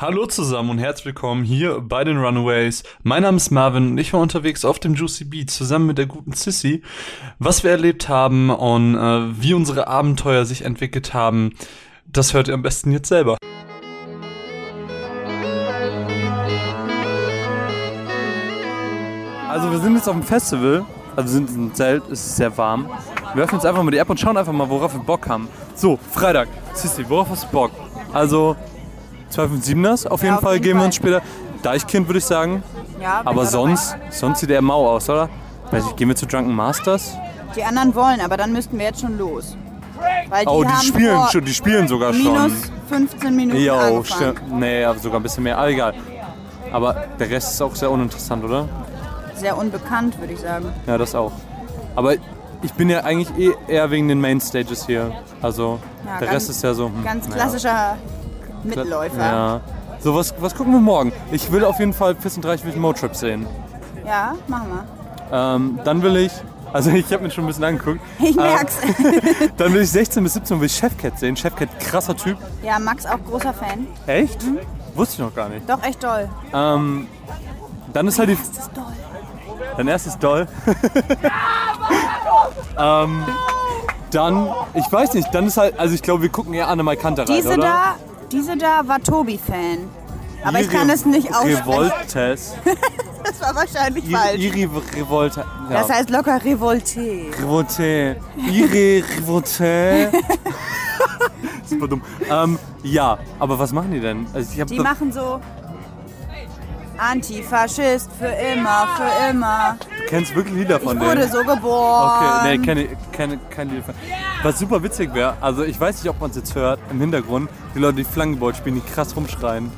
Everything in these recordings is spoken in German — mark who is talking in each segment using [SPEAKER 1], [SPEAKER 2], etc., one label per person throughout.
[SPEAKER 1] Hallo zusammen und herzlich willkommen hier bei den Runaways. Mein Name ist Marvin und ich war unterwegs auf dem Juicy Beat zusammen mit der guten Sissy. Was wir erlebt haben und äh, wie unsere Abenteuer sich entwickelt haben, das hört ihr am besten jetzt selber.
[SPEAKER 2] Also wir sind jetzt auf dem Festival, also wir sind im Zelt, es ist sehr warm. Wir öffnen jetzt einfach mal die App und schauen einfach mal, worauf wir Bock haben. So, Freitag. Sissi, worauf hast du Bock? Also 257ers, auf jeden
[SPEAKER 3] auf
[SPEAKER 2] Fall
[SPEAKER 3] jeden
[SPEAKER 2] gehen wir
[SPEAKER 3] Fall.
[SPEAKER 2] uns später. Deichkind würde ich sagen.
[SPEAKER 3] Ja,
[SPEAKER 2] Aber sonst, sonst sieht er mau aus, oder? Weiß ich, gehen wir zu Drunken Masters?
[SPEAKER 3] Die anderen wollen, aber dann müssten wir jetzt schon los. Weil die
[SPEAKER 2] Oh, die spielen schon, die spielen sogar schon.
[SPEAKER 3] minus 15 Minuten
[SPEAKER 2] Jo. Nee, aber sogar ein bisschen mehr. Aber egal. Aber der Rest ist auch sehr uninteressant, oder?
[SPEAKER 3] Sehr unbekannt, würde ich sagen.
[SPEAKER 2] Ja, das auch. Aber ich bin ja eigentlich eh eher wegen den Main Stages hier. Also
[SPEAKER 3] Ja,
[SPEAKER 2] der
[SPEAKER 3] ganz-
[SPEAKER 2] Rest ist ja so. hm,
[SPEAKER 3] Ganz klassischer Mitläufer. Ja,
[SPEAKER 2] Ja. So, was, was gucken wir morgen? Ich will auf jeden Fall Fist und Reich Motrip sehen.
[SPEAKER 3] machen wir.
[SPEAKER 2] Ähm, dann will ich, also ich habe mir schon ein bisschen angeguckt.
[SPEAKER 3] Ich
[SPEAKER 2] Ähm,
[SPEAKER 3] merk's.
[SPEAKER 2] Dann will ich 16 bis 17 will ich Chefcat sehen. Chefcat, krasser Typ.
[SPEAKER 3] ja, Max auch großer Fan.
[SPEAKER 2] Echt? Wusste ich noch gar nicht.
[SPEAKER 3] Doch, echt doll.
[SPEAKER 2] Ähm, dann ist halt die.
[SPEAKER 3] Ist doll.
[SPEAKER 2] Dein erstes Doll. ähm, dann, ich weiß nicht, dann ist halt, also ich glaube, wir gucken eher Anne Kantereit,
[SPEAKER 3] Diese
[SPEAKER 2] oder?
[SPEAKER 3] da, diese da war Tobi-Fan. Aber ich kann es nicht aussprechen.
[SPEAKER 2] Revoltes.
[SPEAKER 3] Das war wahrscheinlich
[SPEAKER 2] Iri,
[SPEAKER 3] falsch.
[SPEAKER 2] Iri Revolte. Ja.
[SPEAKER 3] Das heißt locker Revolté.
[SPEAKER 2] Revolte. Iri Revolte. Super dumm. Ähm, ja, aber was machen die denn? Also ich
[SPEAKER 3] Die machen so Antifaschist für immer, für immer.
[SPEAKER 2] du kennst wirklich Lieder
[SPEAKER 3] Ich
[SPEAKER 2] von
[SPEAKER 3] wurde
[SPEAKER 2] denen?
[SPEAKER 3] so geboren.
[SPEAKER 2] Okay, nee, keine, keine, keine Lieder von Was super witzig wäre, also ich weiß nicht, ob man es jetzt hört, im Hintergrund, die Leute, die Flankenboard spielen, die krass rumschreien.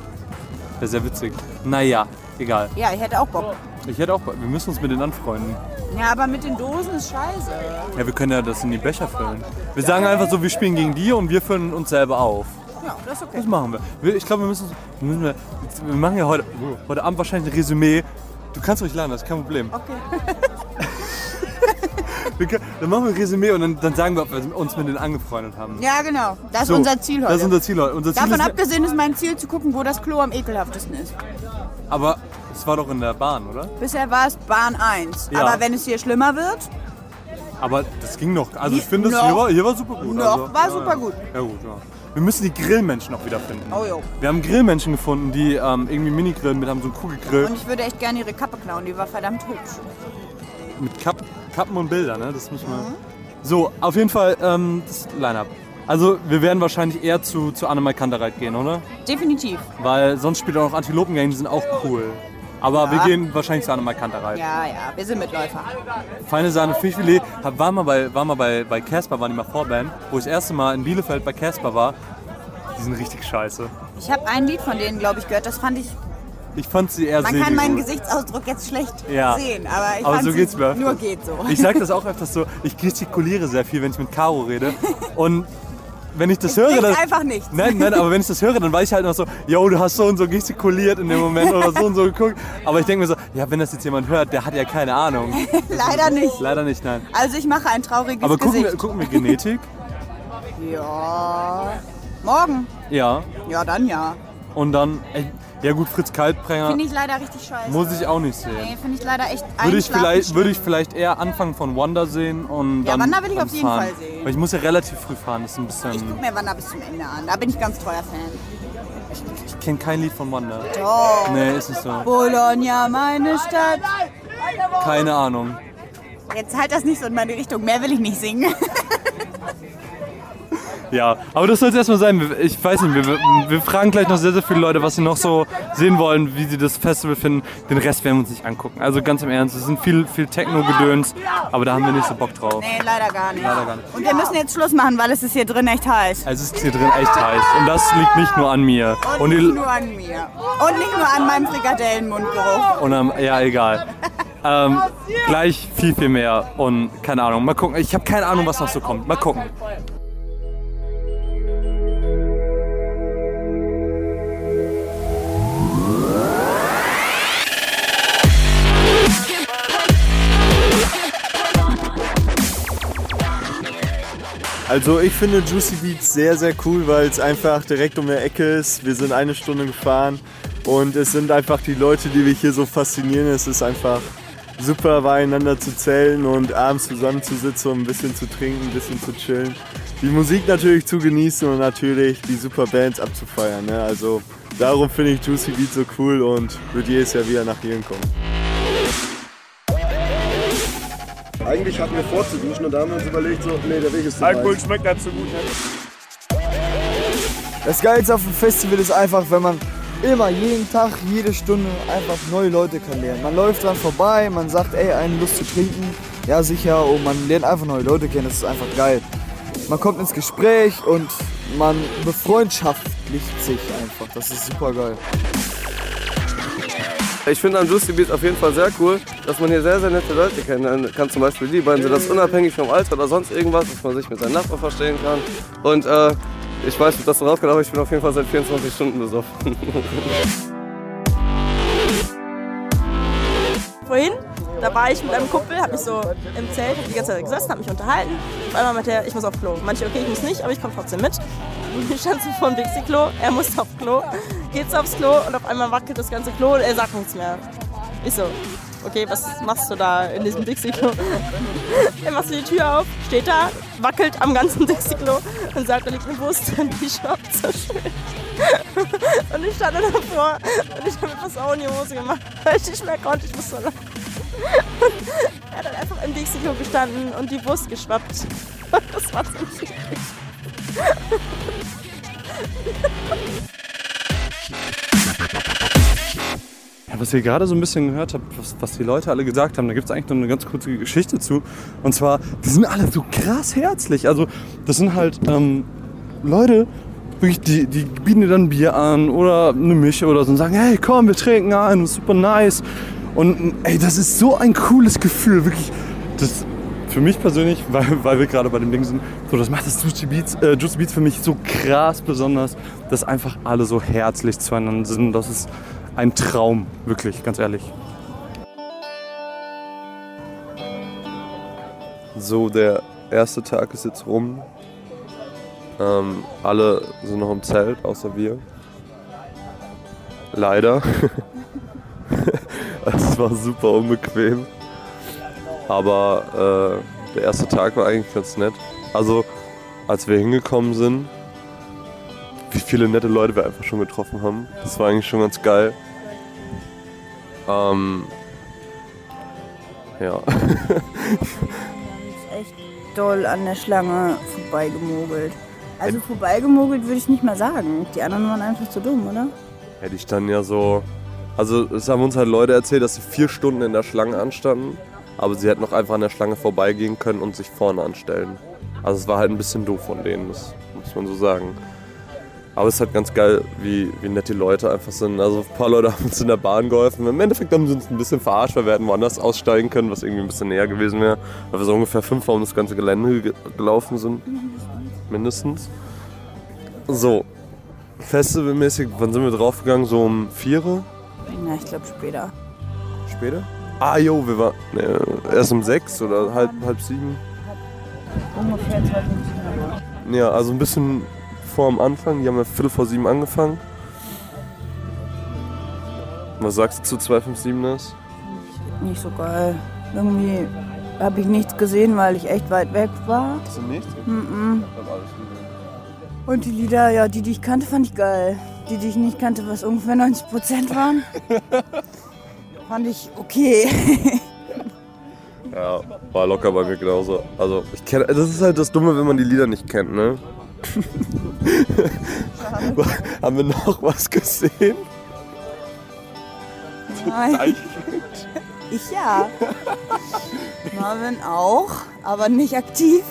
[SPEAKER 2] Wäre sehr witzig. Naja, egal.
[SPEAKER 3] Ja, ich hätte auch Bock.
[SPEAKER 2] Ich hätte auch, wir müssen uns mit denen anfreunden.
[SPEAKER 3] Ja, aber mit den Dosen ist scheiße.
[SPEAKER 2] Ja, wir können ja das in die Becher füllen. Wir sagen einfach so, wir spielen gegen die und wir füllen uns selber auf.
[SPEAKER 3] Ja, das ist okay.
[SPEAKER 2] Das machen wir. ich glaube, wir müssen, wir müssen wir, wir machen ja heute, heute Abend wahrscheinlich ein Resümee. Du kannst ruhig lernen, das ist kein Problem.
[SPEAKER 3] Okay.
[SPEAKER 2] Können, dann machen wir ein Resümee und dann, dann sagen wir, ob wir uns mit denen angefreundet haben.
[SPEAKER 3] Ja, genau. Das ist
[SPEAKER 2] So,
[SPEAKER 3] unser Ziel heute.
[SPEAKER 2] Das ist unser Ziel heute. Unser Ziel
[SPEAKER 3] Davon
[SPEAKER 2] ist,
[SPEAKER 3] abgesehen ist mein Ziel zu gucken, wo das Klo am ekelhaftesten ist.
[SPEAKER 2] aber es war doch in der Bahn, oder?
[SPEAKER 3] Bisher war es Bahn 1.
[SPEAKER 2] Ja.
[SPEAKER 3] Aber wenn es hier schlimmer wird,
[SPEAKER 2] Aber das ging noch. Also ich finde, hier war, hier war super gut.
[SPEAKER 3] noch
[SPEAKER 2] also,
[SPEAKER 3] war
[SPEAKER 2] ja,
[SPEAKER 3] super gut.
[SPEAKER 2] Ja gut, ja. Wir müssen die Grillmenschen auch wieder finden.
[SPEAKER 3] Oh jo.
[SPEAKER 2] Wir haben Grillmenschen gefunden, die ähm, irgendwie Minigrillen mit haben, so einen Kugelgrill
[SPEAKER 3] und ich würde echt gerne ihre Kappe klauen, die war verdammt hübsch.
[SPEAKER 2] mit Kap Kappen und Bildern, ne? Das müssen wir. So, auf jeden Fall ähm, das Line-Up. Also wir werden wahrscheinlich eher zu, zu Annemal Kantereit gehen, oder?
[SPEAKER 3] Definitiv.
[SPEAKER 2] Weil sonst spielt auch noch Antilopengang, die sind auch cool. Aber
[SPEAKER 3] Ja.
[SPEAKER 2] wir gehen wahrscheinlich zu Annemal Kantereit.
[SPEAKER 3] Ja, ja, wir sind Mitläufer.
[SPEAKER 2] Feine Sahne Fischfilet. War mal bei war mal bei bei Casper, waren die mal Vorband, wo ich das erste Mal in Bielefeld bei Casper war. Die sind richtig scheiße.
[SPEAKER 3] Ich habe ein Lied von denen, glaube ich, gehört. Das fand ich.
[SPEAKER 2] Ich fand sie eher
[SPEAKER 3] Man kann meinen. Gesichtsausdruck jetzt schlecht
[SPEAKER 2] Ja.
[SPEAKER 3] sehen, aber ich
[SPEAKER 2] Aber
[SPEAKER 3] fand
[SPEAKER 2] so geht's mir
[SPEAKER 3] nur geht so.
[SPEAKER 2] Ich sag das auch öfters so, ich gestikuliere sehr viel, wenn ich mit Caro rede. Und wenn ich das höre,
[SPEAKER 3] Bringt
[SPEAKER 2] dann.
[SPEAKER 3] einfach nichts.
[SPEAKER 2] Nein, nein, aber wenn ich das höre, dann weiß ich halt noch so, yo, du hast so und so gestikuliert in dem Moment oder so und so geguckt. Aber ich denke mir so, ja, wenn das jetzt jemand hört, der hat ja keine Ahnung.
[SPEAKER 3] Leider nicht.
[SPEAKER 2] Leider nicht, nein.
[SPEAKER 3] Also ich mache ein trauriges
[SPEAKER 2] Aber gucken
[SPEAKER 3] Gesicht.
[SPEAKER 2] wir, gucken wir Genetik?
[SPEAKER 3] Ja. Morgen?
[SPEAKER 2] Ja.
[SPEAKER 3] Ja, dann ja.
[SPEAKER 2] Und dann, ey, ja gut, Fritz Kaltbrenger
[SPEAKER 3] Finde ich leider richtig scheiße.
[SPEAKER 2] muss ich auch nicht
[SPEAKER 3] Nee,
[SPEAKER 2] sehen.
[SPEAKER 3] finde ich leider echt
[SPEAKER 2] Würde ich, vielleicht, würde ich vielleicht eher Anfang von Wanda sehen und
[SPEAKER 3] Ja,
[SPEAKER 2] dann
[SPEAKER 3] Wanda will ich auf jeden
[SPEAKER 2] fahren.
[SPEAKER 3] Fall sehen.
[SPEAKER 2] Weil ich muss ja relativ früh fahren, das ist ein bisschen...
[SPEAKER 3] Ich guck mir Wanda bis zum Ende an. Da bin ich ganz treuer Fan.
[SPEAKER 2] Ich kenne kein Lied von Wanda.
[SPEAKER 3] Oh.
[SPEAKER 2] Nee, ist nicht so.
[SPEAKER 3] Bologna, meine Stadt.
[SPEAKER 2] Keine Ahnung.
[SPEAKER 3] Jetzt halt das nicht so in meine Richtung. Mehr will ich nicht singen.
[SPEAKER 2] Ja, aber das soll es erstmal sein. Ich weiß nicht, wir, wir fragen gleich noch sehr, sehr viele Leute, was sie noch so sehen wollen, wie sie das Festival finden. Den Rest werden wir uns nicht angucken. Also ganz im Ernst, es sind viel, viel Techno-Gedöns, aber da haben wir nicht so Bock drauf.
[SPEAKER 3] Nee, leider gar nicht.
[SPEAKER 2] Leider gar nicht.
[SPEAKER 3] Und wir müssen jetzt Schluss machen, weil es ist hier drin echt heiß.
[SPEAKER 2] Es ist hier drin echt heiß und das liegt nicht nur an mir.
[SPEAKER 3] Und,
[SPEAKER 2] Und,
[SPEAKER 3] nicht nur an mir. Und nicht nur an meinem Frikadellenmundgeruch.
[SPEAKER 2] und am, ja, egal. Ähm, gleich viel, viel mehr und keine Ahnung. Mal gucken. Ich habe keine Ahnung, was noch so kommt. Mal gucken.
[SPEAKER 4] Also ich finde Juicy Beats sehr, sehr cool, weil es einfach direkt um die Ecke ist. Wir sind eine Stunde gefahren und es sind einfach die Leute, die mich hier so faszinieren. Es ist einfach super, beieinander zu zählen und abends zusammenzusitzen, um ein bisschen zu trinken, ein bisschen zu chillen. Die Musik natürlich zu genießen und natürlich die super Bands abzufeiern. Ne? Also darum finde ich Juicy Beats so cool und wird jedes Jahr wieder nach hier kommen.
[SPEAKER 5] Eigentlich hatten wir vor zu duschen und da haben wir uns überlegt, so, nee, der Weg ist zu Alkohol schmeckt dazu gut. Ne?
[SPEAKER 6] Das Geilste auf dem Festival ist einfach, wenn man immer, jeden Tag, jede Stunde einfach neue Leute kennenlernt. Man läuft dran vorbei, man sagt, ey, einen Lust zu trinken. Ja, sicher. Und man lernt einfach neue Leute kennen. Das ist einfach geil. Man kommt ins Gespräch und man befreundschaftlicht sich einfach. Das ist super geil.
[SPEAKER 7] Ich finde an Juicy Beat auf jeden Fall sehr cool, dass man hier sehr, sehr nette Leute kennen kann. Zum Beispiel die beiden sind das unabhängig vom Alter oder sonst irgendwas, dass man sich mit seinen Nachbarn verstehen kann. Und äh, ich weiß nicht, dass du rauskommt, aber ich bin auf jeden Fall seit 24 Stunden besoffen.
[SPEAKER 8] Vorhin, da war ich mit einem Kumpel, hab mich so im Zelt, die ganze Zeit gesessen, hab mich unterhalten. Auf einmal meinte er, ich muss auf Klo. Manche, okay, ich muss nicht, aber ich komme trotzdem mit. Ich stand so vor dem Dixie-Klo, er musste auf Klo, geht's aufs Klo und auf einmal wackelt das ganze Klo und er sagt nichts mehr. Ich so, okay, was machst du da in diesem Dixie-Klo? er macht die Tür auf, steht da, wackelt am ganzen Dixie-Klo und sagt, da liegt eine Wurst drin, die schwappt so schön. und ich stand da davor und ich habe mir fast auch in die Hose gemacht, weil ich nicht mehr konnte, ich musste so lachen. Er hat dann einfach im Dixie-Klo gestanden und die Wurst geschwappt. das war so schwierig.
[SPEAKER 2] Ja, was ihr gerade so ein bisschen gehört habt, was, was die Leute alle gesagt haben, da gibt es eigentlich noch eine ganz kurze Geschichte zu. Und zwar, die sind alle so krass herzlich. Also, das sind halt ähm, Leute, wirklich, die, die bieten dir dann Bier an oder eine Mische oder so und sagen, hey, komm, wir trinken ein, super nice. Und ey, das ist so ein cooles Gefühl, wirklich. Das, für mich persönlich, weil, weil wir gerade bei dem Ding sind, so das macht das Juicy Beats, äh, Juicy Beats für mich so krass besonders, dass einfach alle so herzlich zueinander sind. Das ist ein Traum, wirklich, ganz ehrlich.
[SPEAKER 7] So, der erste Tag ist jetzt rum. Ähm, alle sind noch im Zelt, außer wir. Leider. Es war super unbequem. Aber äh, der erste Tag war eigentlich ganz nett. Also, als wir hingekommen sind, wie viele nette Leute wir einfach schon getroffen haben. Das war eigentlich schon ganz geil. Ähm, ja.
[SPEAKER 3] echt doll an der Schlange vorbeigemogelt. Also vorbeigemogelt würde ich nicht mal sagen. Die anderen waren einfach zu dumm, oder?
[SPEAKER 7] Ja, die standen ja so. Also, es haben uns halt Leute erzählt, dass sie vier Stunden in der Schlange anstanden. Aber sie hätten auch einfach an der Schlange vorbeigehen können und sich vorne anstellen. Also, es war halt ein bisschen doof von denen, das muss man so sagen. Aber es ist halt ganz geil, wie, wie nett die Leute einfach sind. Also, ein paar Leute haben uns in der Bahn geholfen. Im Endeffekt haben sie uns ein bisschen verarscht, weil wir hätten woanders aussteigen können, was irgendwie ein bisschen näher gewesen wäre. Weil wir so ungefähr fünfmal um das ganze Gelände ge- gelaufen sind. Mindestens. So, festivalmäßig, wann sind wir draufgegangen? So um vier Uhr?
[SPEAKER 3] Na, ich glaube später.
[SPEAKER 7] Später? Ah, jo, wir waren ne, erst um sechs oder halb, halb sieben.
[SPEAKER 3] Ungefähr 20
[SPEAKER 7] Ja, also ein bisschen vor am Anfang. Die haben ja Viertel vor sieben angefangen. Was sagst du zu 257 das?
[SPEAKER 3] Nicht so geil. Irgendwie habe ich nichts gesehen, weil ich echt weit weg war.
[SPEAKER 7] Hast du nichts?
[SPEAKER 3] Mhm. Und die Lieder, ja, die, die ich kannte, fand ich geil. Die, die ich nicht kannte, was ungefähr 90 Prozent waren, fand ich okay.
[SPEAKER 7] Ja, war locker bei mir genauso. Also, ich kenne, das ist halt das Dumme, wenn man die Lieder nicht kennt, ne? Haben wir noch was gesehen?
[SPEAKER 3] Nein. Ich ja. Marvin auch, aber nicht aktiv.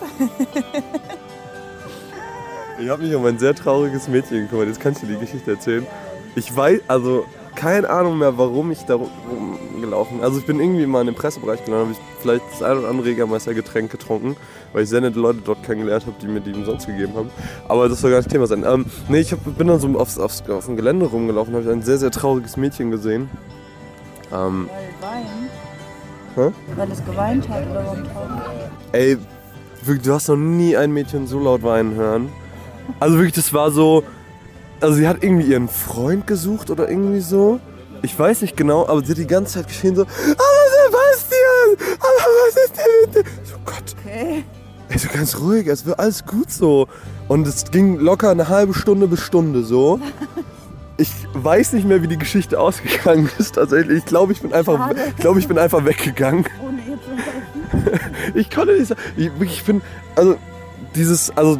[SPEAKER 7] Ich habe mich um ein sehr trauriges Mädchen gekümmert. Jetzt kannst du die Geschichte erzählen. Ich weiß, also keine Ahnung mehr, warum ich da rumgelaufen bin. Also ich bin irgendwie mal in den Pressebereich gelandet, habe ich vielleicht das ein oder andere Jägermeister-Getränk getrunken, weil ich sehr nette Leute dort kennengelernt habe, die mir die umsonst gegeben haben. Aber das soll gar nicht Thema sein. Ähm, nee, ich hab, bin dann so aufs, aufs, auf dem Gelände rumgelaufen, habe ich ein sehr, sehr trauriges Mädchen gesehen. Ähm,
[SPEAKER 3] Weil Wein.
[SPEAKER 7] Hä?
[SPEAKER 3] Weil es geweint hat oder warum traurig?
[SPEAKER 7] Ey, du hast noch nie ein Mädchen so laut weinen hören. Also wirklich, das war so. Also sie hat irgendwie ihren Freund gesucht oder irgendwie so. Ich weiß nicht genau, aber sie hat die ganze Zeit geschrien so, aber Sebastian, aber was ist denn mit dir? So Gott.
[SPEAKER 3] Okay.
[SPEAKER 7] Ey, so ganz ruhig, es wird alles gut so. Und es ging locker eine halbe Stunde bis Stunde so. Ich weiß nicht mehr, wie die Geschichte ausgegangen ist. Tatsächlich, ich glaube, ich bin einfach, ich glaube, ich bin einfach weggegangen.
[SPEAKER 3] Ohne ihr zu helfen.
[SPEAKER 7] Ich konnte nicht sagen. Ich, ich bin, also dieses, also,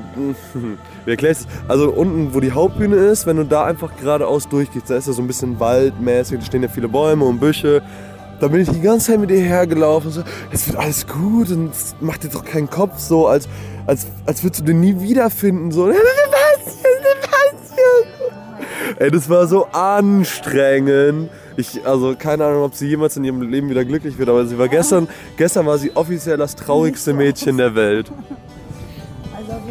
[SPEAKER 7] wie erkläre ich das? Also unten, wo die Hauptbühne ist, wenn du da einfach geradeaus durchgehst, da ist ja so ein bisschen waldmäßig, da stehen ja viele Bäume und Büsche. Da bin ich die ganze Zeit mit ihr hergelaufen und so, es wird alles gut und es macht dir doch keinen Kopf so, als, als, als würdest du den nie wiederfinden. So, Sebastian, Sebastian. Ey, das war so anstrengend. Ich, also keine Ahnung, ob sie jemals in ihrem Leben wieder glücklich wird, aber sie war gestern, gestern war sie offiziell das traurigste Mädchen der Welt.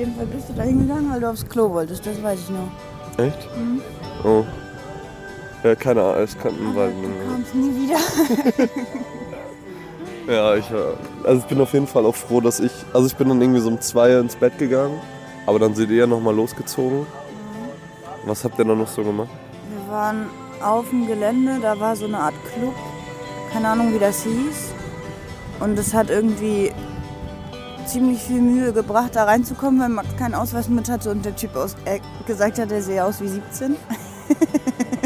[SPEAKER 3] Auf jeden Fall bist du da hingegangen, weil du aufs Klo wolltest, das weiß ich noch.
[SPEAKER 7] Echt? Oh. Ja, keine Ahnung, es kann weil,
[SPEAKER 3] Du kamst nie wieder.
[SPEAKER 7] Ja, ich, äh, also ich bin auf jeden Fall auch froh, dass ich, also ich bin dann irgendwie so um zwei ins Bett gegangen, aber dann seid ihr ja nochmal losgezogen. Was habt ihr dann noch so gemacht?
[SPEAKER 3] Wir waren auf dem Gelände, da war so eine Art Club, keine Ahnung wie das hieß. Und es hat irgendwie ziemlich viel Mühe gebracht, da reinzukommen, weil Max keinen Ausweis mit hatte und der Typ aus, äh, gesagt hat, er sehe aus wie 17.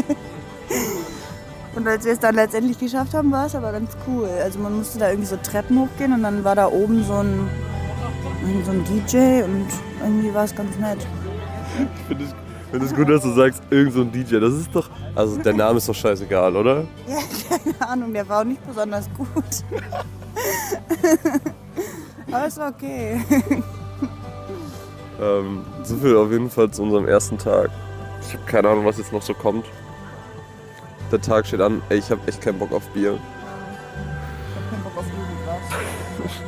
[SPEAKER 3] und als wir es dann letztendlich geschafft haben, war es aber ganz cool. Also man musste da irgendwie so Treppen hochgehen und dann war da oben so ein, so ein DJ und irgendwie war es ganz nett.
[SPEAKER 7] Ich finde es, find es gut, dass du sagst, irgend so ein DJ. Das ist doch, also der Name ist doch scheißegal, oder?
[SPEAKER 3] Ja, keine Ahnung, der war auch nicht besonders gut. Aber ist okay.
[SPEAKER 7] Ähm, so viel auf jeden Fall zu unserem ersten Tag. Ich habe keine Ahnung, was jetzt noch so kommt. Der Tag steht an. Ey, ich habe echt keinen Bock auf Bier.
[SPEAKER 3] keinen Bock auf Jugendgras.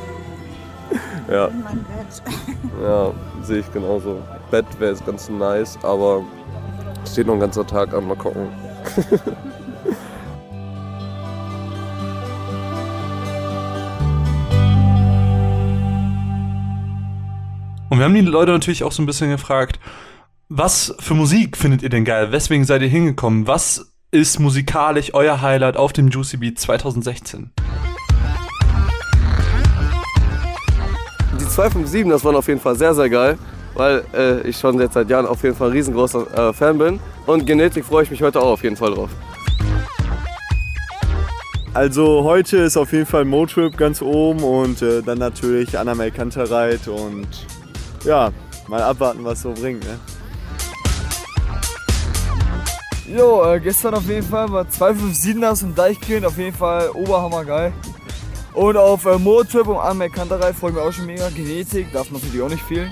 [SPEAKER 7] Ja,
[SPEAKER 3] In mein Bett.
[SPEAKER 7] ja, sehe ich genauso. Bett wäre jetzt ganz nice, aber steht noch ein ganzer Tag an. Mal gucken.
[SPEAKER 1] Und wir haben die Leute natürlich auch so ein bisschen gefragt, was für Musik findet ihr denn geil? Weswegen seid ihr hingekommen? Was ist musikalisch euer Highlight auf dem Juicy Beat 2016?
[SPEAKER 9] Die 257, das waren auf jeden Fall sehr, sehr geil, weil äh, ich schon jetzt seit Jahren auf jeden Fall ein riesengroßer äh, Fan bin. Und Genetik freue ich mich heute auch auf jeden Fall drauf.
[SPEAKER 4] Also heute ist auf jeden Fall Motrip ganz oben und äh, dann natürlich Anna Kantereit und ja, mal abwarten, was so bringt. Ne?
[SPEAKER 6] Jo, äh, gestern auf jeden Fall war 257ers und Deichkind auf jeden Fall oberhammer geil. Und auf äh, Moortrip und Anmerk Kanterei freue ich mich auch schon mega. Genetik darf natürlich auch nicht fehlen.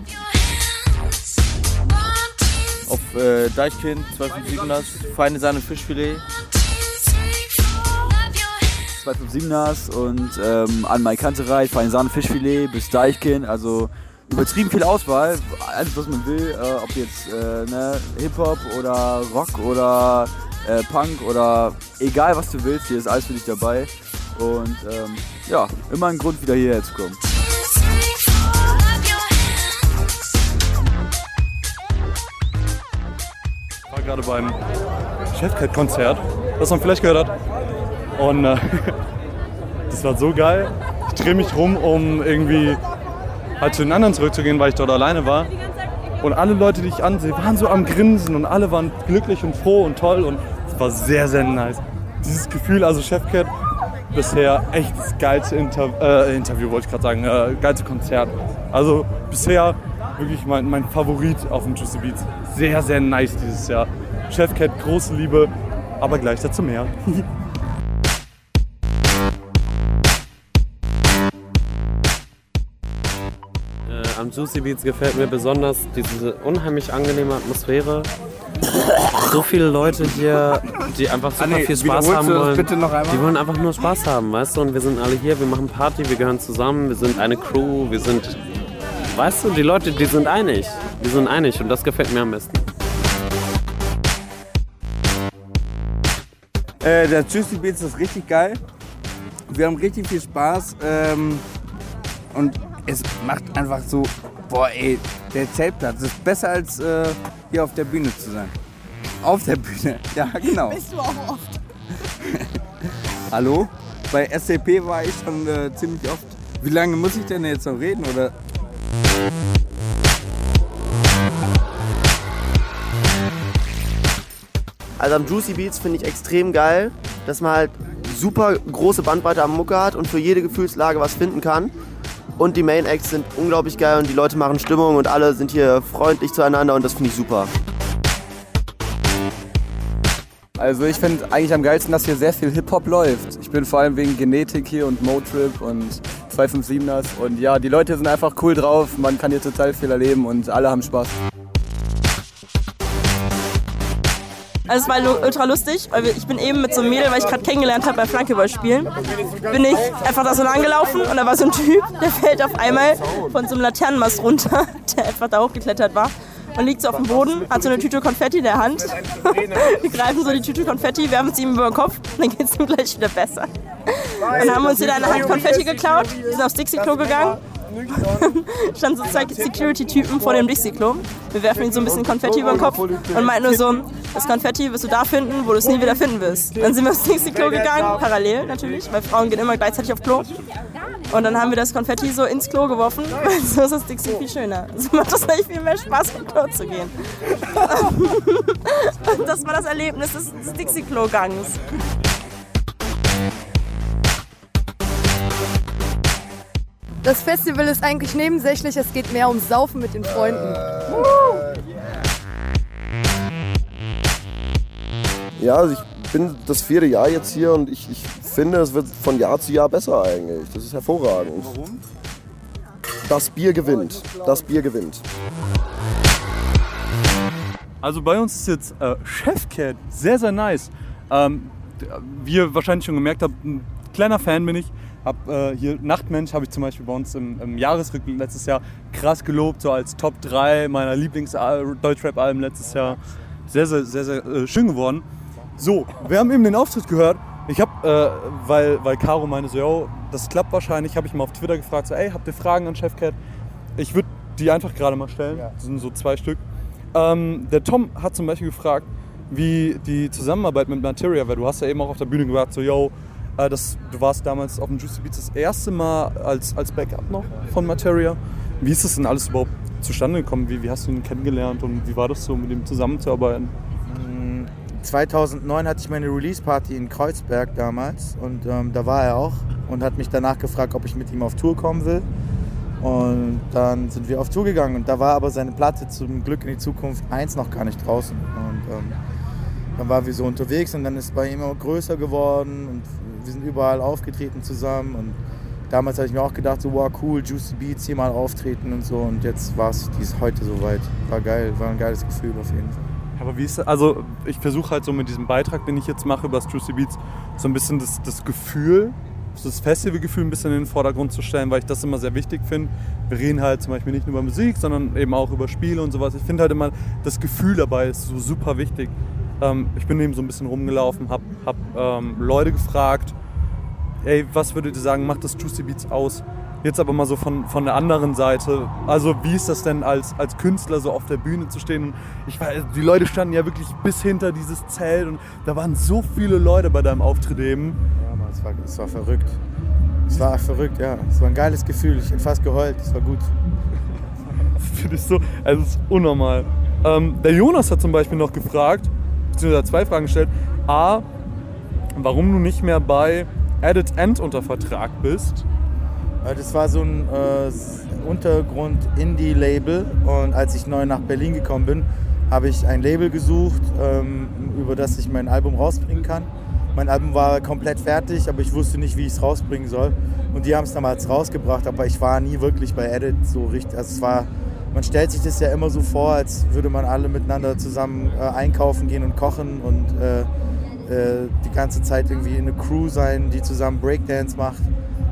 [SPEAKER 10] Auf äh, Deichkind 257ers, feine Sahne Fischfilet. 257ers und ähm, an Mai Kanterei, feine Sahne Fischfilet bis Deichkind. Also übertrieben viel Auswahl. Alles, was man will. Äh, ob jetzt äh, ne, Hip-Hop oder Rock oder äh, Punk oder egal was du willst, hier ist alles für dich dabei. Und ähm, ja, immer ein Grund, wieder hierher zu kommen.
[SPEAKER 2] Ich war gerade beim Chefcat-Konzert, das man vielleicht gehört hat. Und äh, das war so geil. Ich drehe mich rum, um irgendwie halt zu den anderen zurückzugehen, weil ich dort alleine war. Und alle Leute, die ich ansehe, waren so am Grinsen und alle waren glücklich und froh und toll und es war sehr, sehr nice. Dieses Gefühl, also Chefcat, bisher echt das geilste Inter äh, Interview, wollte ich gerade sagen, äh, geilste Konzert. Also bisher wirklich mein, mein Favorit auf dem Juicy Beats. Sehr, sehr nice dieses Jahr. Chefcat, große Liebe, aber gleich dazu mehr.
[SPEAKER 11] am Juicy Beats gefällt mir besonders diese unheimlich angenehme Atmosphäre. So viele Leute hier, die einfach super
[SPEAKER 10] nee,
[SPEAKER 11] viel Spaß haben wollen. Die wollen einfach nur Spaß haben, weißt du? Und wir sind alle hier, wir machen Party, wir gehören zusammen, wir sind eine Crew, wir sind. Weißt du, die Leute, die sind einig. Die sind einig und das gefällt mir am besten.
[SPEAKER 10] Äh, der Juicy Beats ist richtig geil. Wir haben richtig viel Spaß. Ähm, und
[SPEAKER 12] es macht einfach so, boah ey, der Zeltplatz ist besser als äh, hier auf der Bühne zu sein. Auf der Bühne, ja genau.
[SPEAKER 13] Bist du auch oft.
[SPEAKER 12] Hallo? Bei SCP war ich schon äh, ziemlich oft. Wie lange muss ich denn jetzt noch reden oder?
[SPEAKER 14] Also am Juicy Beats finde ich extrem geil, dass man halt super große Bandbreite am Mucke hat und für jede Gefühlslage was finden kann. Und die Main Acts sind unglaublich geil und die Leute machen Stimmung und alle sind hier freundlich zueinander und das finde ich super.
[SPEAKER 10] Also ich finde eigentlich am geilsten, dass hier sehr viel Hip-Hop läuft. Ich bin vor allem wegen Genetik hier und Motrip und 257ers und ja, die Leute sind einfach cool drauf, man kann hier total viel erleben und alle haben Spaß.
[SPEAKER 8] Also es war ultra lustig, weil ich bin eben mit so einem Mädel, weil ich gerade kennengelernt habe beim Flankeball spielen, bin ich einfach da so lang gelaufen und da war so ein Typ, der fällt auf einmal von so einem Laternenmast runter, der einfach da hochgeklettert war und liegt so auf dem Boden, hat so eine Tüte Konfetti in der Hand. Wir greifen so die Tüte Konfetti, werfen es ihm über den Kopf dann geht es ihm gleich wieder besser. Dann haben wir uns wieder eine Hand Konfetti geklaut, sind aufs Dixie-Klo gegangen standen so zwei Security-Typen vor dem Dixie-Klo. Wir werfen ihnen so ein bisschen Konfetti über den Kopf und meinten nur so, das Konfetti wirst du da finden, wo du es nie wieder finden wirst. Dann sind wir aufs Dixie-Klo gegangen, parallel natürlich, weil Frauen gehen immer gleichzeitig auf Klo. Und dann haben wir das Konfetti so ins Klo geworfen, weil so ist das Dixie viel schöner. So macht das nicht viel mehr Spaß, auf Klo zu gehen. Und das war das Erlebnis des, des Dixie-Klo-Gangs.
[SPEAKER 13] Das Festival ist eigentlich nebensächlich, es geht mehr ums Saufen mit den Freunden.
[SPEAKER 5] Ja, also ich bin das vierte Jahr jetzt hier und ich, ich finde, es wird von Jahr zu Jahr besser eigentlich. Das ist hervorragend. Warum? Das Bier gewinnt. Das Bier gewinnt.
[SPEAKER 2] Also bei uns ist jetzt äh, Chefcat, sehr, sehr nice. Ähm, wie ihr wahrscheinlich schon gemerkt habt, kleiner Fan bin ich. Hab äh, hier Nachtmensch habe ich zum Beispiel bei uns im, im Jahresrückblick letztes Jahr krass gelobt, so als Top 3 meiner Lieblings-Deutschrap-Alben letztes Jahr. Sehr, sehr, sehr, sehr äh, schön geworden. So, wir haben eben den Auftritt gehört. Ich habe, äh, weil, weil Caro meinte so, yo, das klappt wahrscheinlich, habe ich mal auf Twitter gefragt, so, ey, habt ihr Fragen an Chefcat? Ich würde die einfach gerade mal stellen. Das sind so zwei Stück. Ähm, der Tom hat zum Beispiel gefragt, wie die Zusammenarbeit mit Materia war. Du hast ja eben auch auf der Bühne gesagt, so, yo, äh, das, du warst damals auf dem Juicy Beats das erste Mal als, als Backup noch von Materia. Wie ist das denn alles überhaupt zustande gekommen? Wie, wie hast du ihn kennengelernt und wie war das so, mit ihm zusammenzuarbeiten?
[SPEAKER 15] 2009 hatte ich meine Release-Party in Kreuzberg damals und ähm, da war er auch und hat mich danach gefragt, ob ich mit ihm auf Tour kommen will. Und dann sind wir auf Tour gegangen und da war aber seine Platte zum Glück in die Zukunft 1 noch gar nicht draußen. Und ähm, dann waren wir so unterwegs und dann ist es bei ihm immer größer geworden und wir sind überall aufgetreten zusammen und damals habe ich mir auch gedacht, so wow cool, Juicy Beats hier mal auftreten und so und jetzt war es heute soweit. War geil, war ein geiles Gefühl auf jeden Fall.
[SPEAKER 2] Aber wie ist das? Also ich versuche halt so mit diesem Beitrag, den ich jetzt mache über das Juicy Beats, so ein bisschen das, das Gefühl, das Festivalgefühl ein bisschen in den Vordergrund zu stellen, weil ich das immer sehr wichtig finde. Wir reden halt zum Beispiel nicht nur über Musik, sondern eben auch über Spiele und sowas. Ich finde halt immer, das Gefühl dabei ist so super wichtig. Ähm, ich bin eben so ein bisschen rumgelaufen, habe hab, ähm, Leute gefragt, ey, was würdet ihr sagen, macht das Juicy Beats aus? Jetzt aber mal so von, von der anderen Seite. Also wie ist das denn als, als Künstler so auf der Bühne zu stehen? Und ich weiß, die Leute standen ja wirklich bis hinter dieses Zelt und da waren so viele Leute bei deinem Auftritt eben.
[SPEAKER 15] Ja, Mann, es war, es war verrückt. Es war verrückt, ja. Es war ein geiles Gefühl. Ich bin fast geheult. Es war gut.
[SPEAKER 2] Das finde ich so, also es ist unnormal. Ähm, der Jonas hat zum Beispiel noch gefragt, beziehungsweise zwei Fragen gestellt. A, warum du nicht mehr bei Edit End unter Vertrag bist.
[SPEAKER 15] Äh, Das war so ein äh, Untergrund-Indie-Label und als ich neu nach Berlin gekommen bin, habe ich ein Label gesucht, ähm, über das ich mein Album rausbringen kann. Mein Album war komplett fertig, aber ich wusste nicht, wie ich es rausbringen soll. Und die haben es damals rausgebracht, aber ich war nie wirklich bei Edit so richtig. Also es war, man stellt sich das ja immer so vor, als würde man alle miteinander zusammen äh, einkaufen gehen und kochen und äh, äh, die ganze Zeit irgendwie in eine Crew sein, die zusammen Breakdance macht.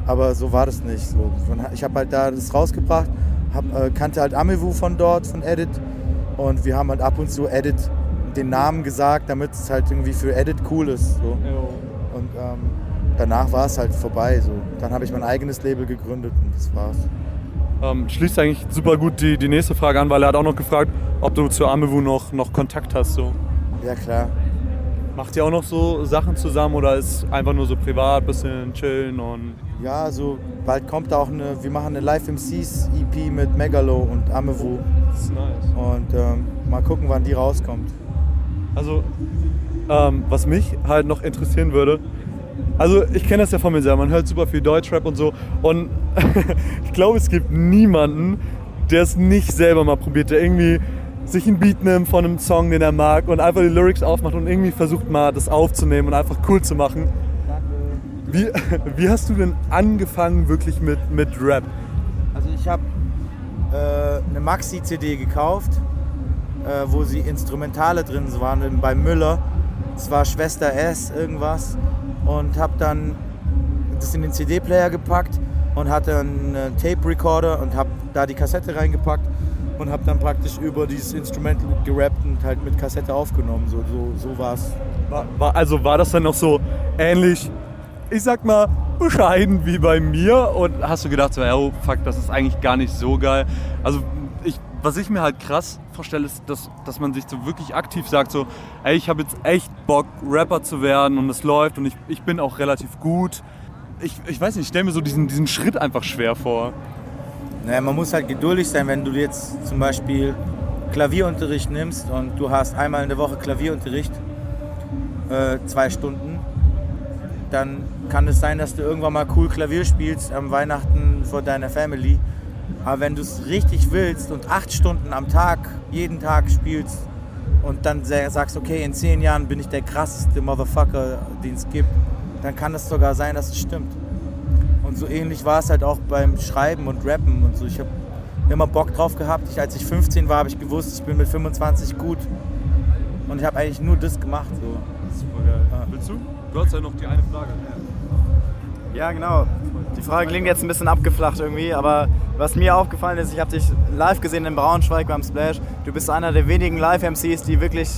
[SPEAKER 15] Aber so war das nicht. So, ich habe halt da das rausgebracht, hab, äh, kannte halt Amewu von dort, von Edit. Und wir haben halt ab und zu Edit den Namen gesagt, damit es halt irgendwie für Edit cool ist. So. Und ähm, danach war es halt vorbei. So. Dann habe ich mein eigenes Label gegründet und das war's.
[SPEAKER 2] Ähm, schließt eigentlich super gut die, die nächste Frage an, weil er hat auch noch gefragt, ob du zu Amewu noch, noch Kontakt hast. So.
[SPEAKER 15] Ja, klar.
[SPEAKER 2] Macht ihr auch noch so Sachen zusammen oder ist einfach nur so privat, bisschen chillen und.
[SPEAKER 15] Ja, also bald kommt da auch eine, wir machen eine Live MCs EP mit Megalo und Amewu.
[SPEAKER 2] Das ist nice.
[SPEAKER 15] Und ähm, mal gucken, wann die rauskommt.
[SPEAKER 2] Also, ähm, was mich halt noch interessieren würde, also ich kenne das ja von mir selber, man hört super viel Deutschrap und so und ich glaube, es gibt niemanden, der es nicht selber mal probiert, der irgendwie sich ein Beat nimmt von einem Song, den er mag und einfach die Lyrics aufmacht und irgendwie versucht mal das aufzunehmen und einfach cool zu machen. Wie, wie hast du denn angefangen wirklich mit, mit Rap?
[SPEAKER 15] Also ich habe äh, eine Maxi-CD gekauft, äh, wo sie Instrumentale drin waren bei Müller. Es war Schwester S irgendwas und habe dann das in den CD-Player gepackt und hatte einen äh, Tape-Recorder und habe da die Kassette reingepackt und habe dann praktisch über dieses Instrumental gerappt und halt mit Kassette aufgenommen. So, so, so war's.
[SPEAKER 2] War, war, also war das dann noch so ähnlich, ich sag mal, bescheiden wie bei mir? Und hast du gedacht, so, oh fuck, das ist eigentlich gar nicht so geil? Also, ich, was ich mir halt krass vorstelle, ist, dass, dass man sich so wirklich aktiv sagt, so, ey, ich habe jetzt echt Bock, Rapper zu werden und es läuft und ich, ich bin auch relativ gut. Ich, ich weiß nicht, ich stelle mir so diesen, diesen Schritt einfach schwer vor.
[SPEAKER 15] Naja, man muss halt geduldig sein, wenn du jetzt zum Beispiel Klavierunterricht nimmst und du hast einmal in der Woche Klavierunterricht, äh, zwei Stunden, dann kann es sein, dass du irgendwann mal cool Klavier spielst am Weihnachten vor deiner Family. Aber wenn du es richtig willst und acht Stunden am Tag, jeden Tag spielst und dann sagst, okay, in zehn Jahren bin ich der krasseste Motherfucker, den es gibt, dann kann es sogar sein, dass es stimmt. Und so ähnlich war es halt auch beim Schreiben und Rappen und so. Ich habe immer Bock drauf gehabt. Ich, als ich 15 war, habe ich gewusst, ich bin mit 25 gut. Und ich habe eigentlich nur das gemacht. So.
[SPEAKER 2] Super geil. Willst du? Du hast ja noch die eine Frage.
[SPEAKER 16] Ja, genau. Die Frage klingt jetzt ein bisschen abgeflacht irgendwie, aber was mir aufgefallen ist, ich habe dich live gesehen in Braunschweig beim Splash. Du bist einer der wenigen Live-MCs, die wirklich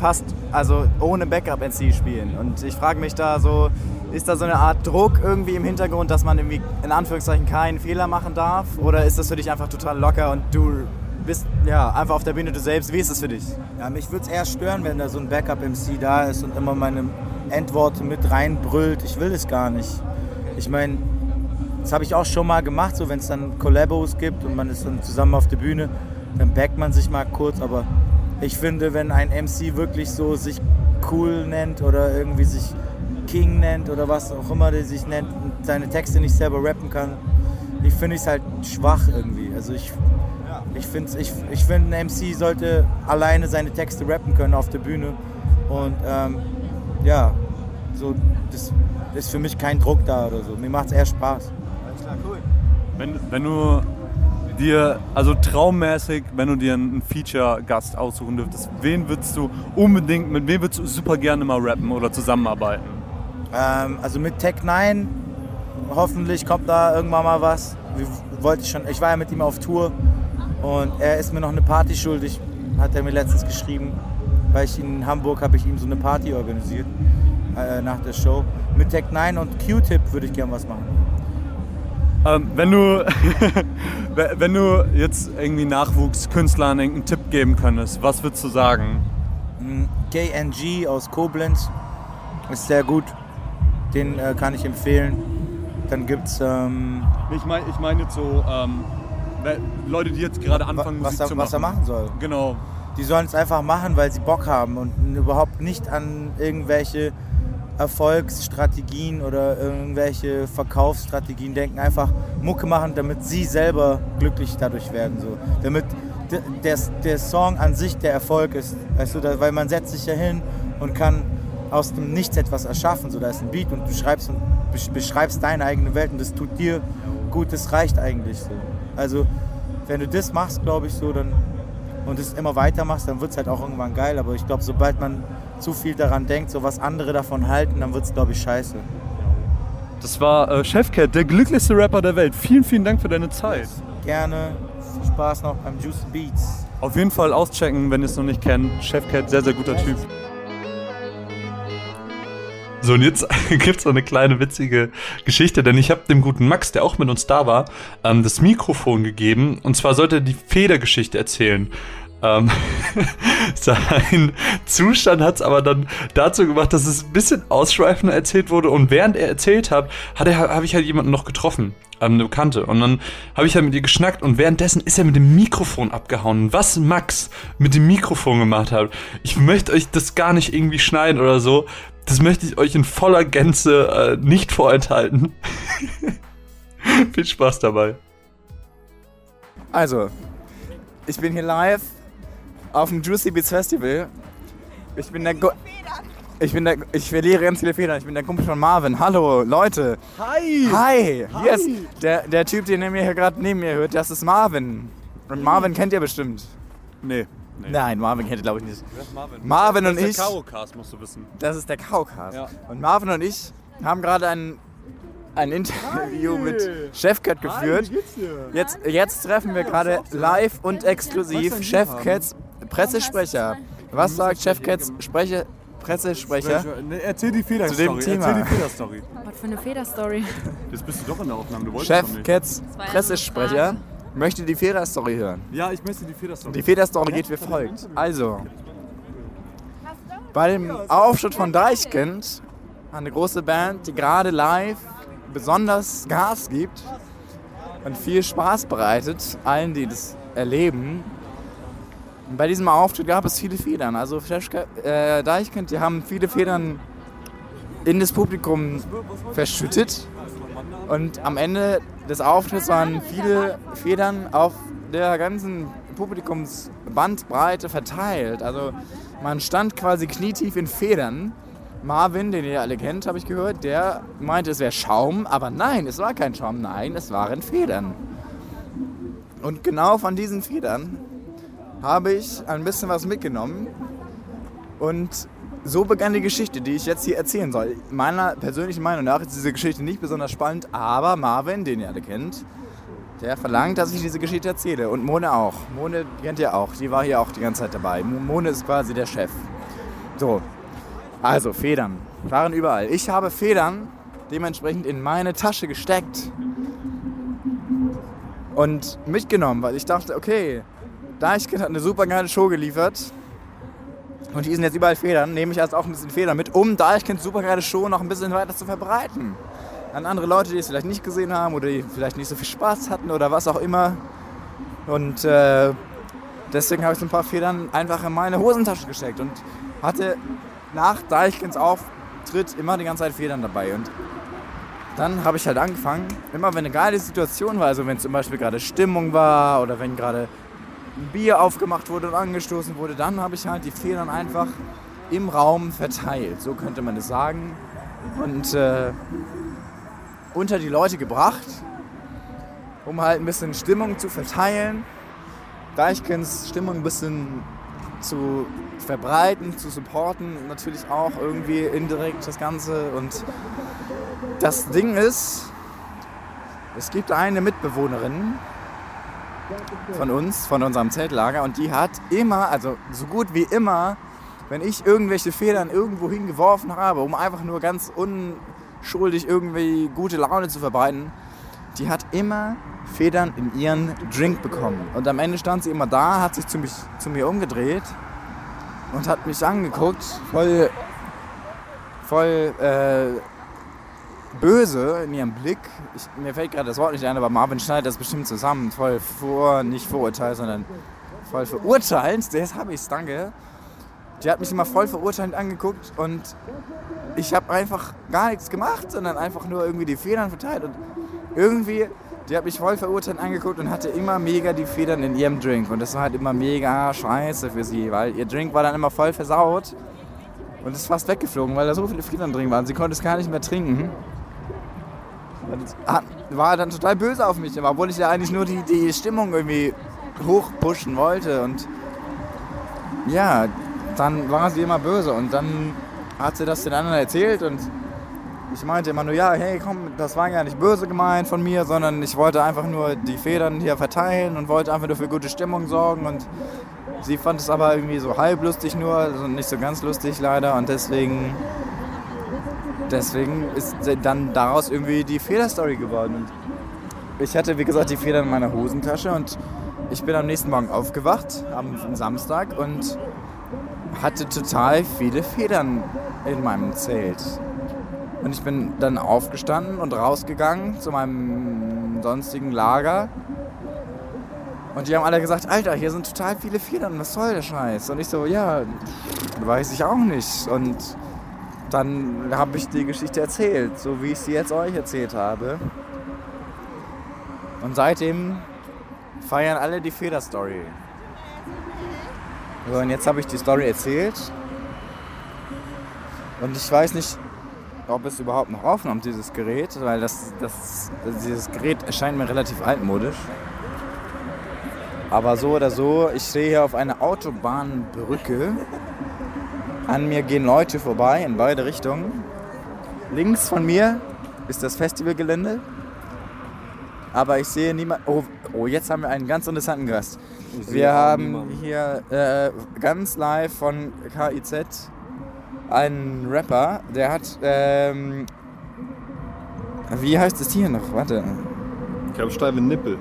[SPEAKER 16] fast, also ohne Backup-MC spielen. Und ich frage mich da so, ist da so eine Art Druck irgendwie im Hintergrund, dass man irgendwie in Anführungszeichen keinen Fehler machen darf? Oder ist das für dich einfach total locker und du bist ja einfach auf der Bühne du selbst? Wie ist es für dich?
[SPEAKER 15] Ja, mich würde es eher stören, wenn da so ein Backup-MC da ist und immer meine Endworte mit reinbrüllt. Ich will es gar nicht. Ich meine, das habe ich auch schon mal gemacht, so wenn es dann Collabos gibt und man ist dann zusammen auf der Bühne, dann backt man sich mal kurz, aber ich finde, wenn ein MC wirklich so sich cool nennt oder irgendwie sich King nennt oder was auch immer der sich nennt und seine Texte nicht selber rappen kann, ich finde es halt schwach irgendwie. Also ich, ich finde, ich, ich find, ein MC sollte alleine seine Texte rappen können auf der Bühne. Und ähm, ja, so, das ist für mich kein Druck da oder so. Mir macht es eher Spaß.
[SPEAKER 16] Alles klar, cool.
[SPEAKER 2] Wenn, wenn du dir, also traummäßig, wenn du dir einen Feature-Gast aussuchen dürftest, wen würdest du unbedingt, mit wem würdest du super gerne mal rappen oder zusammenarbeiten?
[SPEAKER 15] Ähm, also mit Tech 9, hoffentlich kommt da irgendwann mal was. Wollte ich, schon, ich war ja mit ihm auf Tour und er ist mir noch eine Party schuldig, hat er mir letztens geschrieben. Weil ich in Hamburg habe ich ihm so eine Party organisiert äh, nach der Show. Mit Tech 9 und Q-Tip würde ich gerne was machen.
[SPEAKER 2] Ähm, wenn du wenn du jetzt irgendwie Nachwuchskünstlern irgendeinen Tipp geben könntest, was würdest du sagen?
[SPEAKER 15] Mm, KNG aus Koblenz ist sehr gut. Den äh, kann ich empfehlen. Dann gibt's. Ähm,
[SPEAKER 2] ich meine ich mein jetzt so ähm, Leute, die jetzt gerade anfangen,
[SPEAKER 15] was,
[SPEAKER 2] Musik
[SPEAKER 15] er,
[SPEAKER 2] zu machen.
[SPEAKER 15] was er machen soll.
[SPEAKER 2] Genau.
[SPEAKER 15] Die sollen es einfach machen, weil sie Bock haben und überhaupt nicht an irgendwelche Erfolgsstrategien oder irgendwelche Verkaufsstrategien denken. Einfach Mucke machen, damit sie selber glücklich dadurch werden. So. Damit der, der Song an sich der Erfolg ist. Weißt du, da, weil man setzt sich ja hin und kann aus dem Nichts etwas erschaffen. So, da ist ein Beat und du schreibst und beschreibst deine eigene Welt und das tut dir gut, das reicht eigentlich so. Also wenn du das machst, glaube ich, so, dann und es immer weiter machst, dann wird es halt auch irgendwann geil. Aber ich glaube, sobald man zu viel daran denkt, so was andere davon halten, dann wird es, glaube ich, scheiße.
[SPEAKER 2] Das war äh, Chefcat, der glücklichste Rapper der Welt. Vielen, vielen Dank für deine Zeit.
[SPEAKER 15] Gerne. Viel Spaß noch beim Juicy Beats.
[SPEAKER 2] Auf jeden Fall auschecken, wenn ihr es noch nicht kennt. Chefcat, sehr, sehr guter Typ.
[SPEAKER 1] So, und jetzt gibt's noch eine kleine witzige Geschichte, denn ich habe dem guten Max, der auch mit uns da war, ähm, das Mikrofon gegeben. Und zwar sollte er die Federgeschichte erzählen. Ähm, sein Zustand hat es aber dann dazu gemacht, dass es ein bisschen ausschweifender erzählt wurde. Und während er erzählt hat, hat er, habe ich halt jemanden noch getroffen, ähm, eine Bekannte. Und dann habe ich halt mit ihr geschnackt und währenddessen ist er mit dem Mikrofon abgehauen. Was Max mit dem Mikrofon gemacht hat, ich möchte euch das gar nicht irgendwie schneiden oder so. Das möchte ich euch in voller Gänze äh, nicht vorenthalten. Viel Spaß dabei.
[SPEAKER 16] Also, ich bin hier live auf dem Juicy Beats Festival. Ich bin der Gu ich bin der ich verliere ganz viele Federn. Ich bin der Kumpel von Marvin. Hallo Leute.
[SPEAKER 6] Hi.
[SPEAKER 16] Hi.
[SPEAKER 6] Hi.
[SPEAKER 16] Hier ist der, der Typ, den ihr mir hier gerade neben mir hört, das ist Marvin. Und Marvin kennt ihr bestimmt.
[SPEAKER 2] Nee.
[SPEAKER 16] Nein, Marvin kennt ihr glaube ich nicht.
[SPEAKER 2] Wer ist Marvin?
[SPEAKER 16] Marvin
[SPEAKER 2] Das
[SPEAKER 16] und
[SPEAKER 2] ist
[SPEAKER 16] ich.
[SPEAKER 2] der Kaocast, musst du wissen.
[SPEAKER 16] Das ist der Kaukast.
[SPEAKER 2] Ja.
[SPEAKER 16] Und Marvin und ich haben gerade ein, ein Interview mit Chefcat geführt. Jetzt, jetzt treffen wir gerade live und exklusiv Chefcats Pressesprecher. Was sagt Chefcats Sprecher, Pressesprecher?
[SPEAKER 2] Erzähl die
[SPEAKER 16] Zu
[SPEAKER 2] Federstory.
[SPEAKER 16] dem Thema.
[SPEAKER 2] Erzähl die Federstory.
[SPEAKER 17] Was für eine Federstory.
[SPEAKER 2] Jetzt bist du doch in der Aufnahme, du wolltest doch nicht.
[SPEAKER 16] Chefcats Pressesprecher möchte die Federstory hören.
[SPEAKER 2] Ja, ich möchte die Federstory.
[SPEAKER 16] Die Federstory geht wie folgt. Also, bei dem Auftritt von Deichkind, eine große Band, die gerade live besonders Gas gibt und viel Spaß bereitet, allen, die das erleben. Bei diesem Auftritt gab es viele Federn. Also Feschka, äh, Deichkind, die haben viele Federn in das Publikum verschüttet. Und am Ende des Auftritts waren viele Federn auf der ganzen Publikumsbandbreite verteilt. Also man stand quasi knietief in Federn. Marvin, den ihr alle kennt, habe ich gehört, der meinte, es wäre Schaum, aber nein, es war kein Schaum, nein, es waren Federn. Und genau von diesen Federn habe ich ein bisschen was mitgenommen. Und so begann die Geschichte, die ich jetzt hier erzählen soll. Meiner persönlichen Meinung nach ist diese Geschichte nicht besonders spannend, aber Marvin, den ihr alle kennt, der verlangt, dass ich diese Geschichte erzähle. Und Mone auch. Mone kennt ihr auch, die war hier auch die ganze Zeit dabei. Mone ist quasi der Chef. So, also Federn waren überall. Ich habe Federn dementsprechend in meine Tasche gesteckt und mitgenommen, weil ich dachte, okay, Deichkind hat eine super geile Show geliefert und hier sind jetzt überall Federn, nehme ich also auch ein bisschen Federn mit, um Deichkinds super geile Show noch ein bisschen weiter zu verbreiten. An andere Leute, die es vielleicht nicht gesehen haben oder die vielleicht nicht so viel Spaß hatten oder was auch immer. Und äh, deswegen habe ich so ein paar Federn einfach in meine Hosentasche gesteckt und hatte nach Deichkins Auftritt immer die ganze Zeit Federn dabei. Und dann habe ich halt angefangen, immer wenn eine geile Situation war, also wenn zum Beispiel gerade Stimmung war oder wenn gerade ein Bier aufgemacht wurde und angestoßen wurde, dann habe ich halt die Federn einfach im Raum verteilt. So könnte man es sagen. Und äh, unter die Leute gebracht, um halt ein bisschen Stimmung zu verteilen. Deichkins Stimmung ein bisschen zu verbreiten, zu supporten, natürlich auch irgendwie indirekt das Ganze. Und das Ding ist, es gibt eine Mitbewohnerin von uns, von unserem Zeltlager, und die hat immer, also so gut wie immer, wenn ich irgendwelche Federn irgendwo hingeworfen habe, um einfach nur ganz unschuldig irgendwie gute Laune zu verbreiten, die hat immer Federn in ihren Drink bekommen. Und am Ende stand sie immer da, hat sich zu, mich, zu mir umgedreht und hat mich angeguckt, voll, voll äh, böse in ihrem Blick. Ich, mir fällt gerade das Wort nicht ein, aber Marvin schneidet das bestimmt zusammen. Voll vor, nicht Vorurteil, sondern voll verurteilend. Das habe ich, danke. Die hat mich immer voll verurteilend angeguckt und ich habe einfach gar nichts gemacht, sondern einfach nur irgendwie die Federn verteilt. Und irgendwie, die hat mich voll verurteilend angeguckt und hatte immer mega die Federn in ihrem Drink. Und das war halt immer mega scheiße für sie, weil ihr Drink war dann immer voll versaut und ist fast weggeflogen, weil da so viele Federn drin waren. Sie konnte es gar nicht mehr trinken. War dann total böse auf mich, obwohl ich ja eigentlich nur die, die Stimmung irgendwie hochpushen wollte. Und ja, dann war sie immer böse und dann hat sie das den anderen erzählt und ich meinte immer nur, ja, hey, komm, das war gar nicht böse gemeint von mir, sondern ich wollte einfach nur die Federn hier verteilen und wollte einfach nur für gute Stimmung sorgen und sie fand es aber irgendwie so halblustig nur, also nicht so ganz lustig leider und deswegen deswegen ist dann daraus irgendwie die Federstory geworden. Ich hatte, wie gesagt, die Federn in meiner Hosentasche und ich bin am nächsten Morgen aufgewacht, am Samstag, und hatte total viele Federn in meinem Zelt. Und ich bin dann aufgestanden und rausgegangen zu meinem sonstigen Lager. Und die haben alle gesagt, Alter, hier sind total viele Federn, was soll der Scheiß? Und ich so, ja, weiß ich auch nicht. Und dann habe ich die Geschichte erzählt, so wie ich sie jetzt euch erzählt habe. Und seitdem feiern alle die Federstory. So, und jetzt habe ich die Story erzählt. Und ich weiß nicht, ob es überhaupt noch aufnimmt, dieses Gerät, weil das, das, dieses Gerät erscheint mir relativ altmodisch. Aber so oder so, ich stehe hier auf einer Autobahnbrücke. An mir gehen Leute vorbei in beide Richtungen. Links von mir ist das Festivalgelände. Aber ich sehe niemand. Oh, oh, jetzt haben wir einen ganz interessanten Gast. Wir haben
[SPEAKER 4] niemanden.
[SPEAKER 16] hier äh, ganz live von KIZ einen Rapper, der hat. Ähm, wie heißt es hier noch? Warte.
[SPEAKER 4] Ich habe steife Nippel.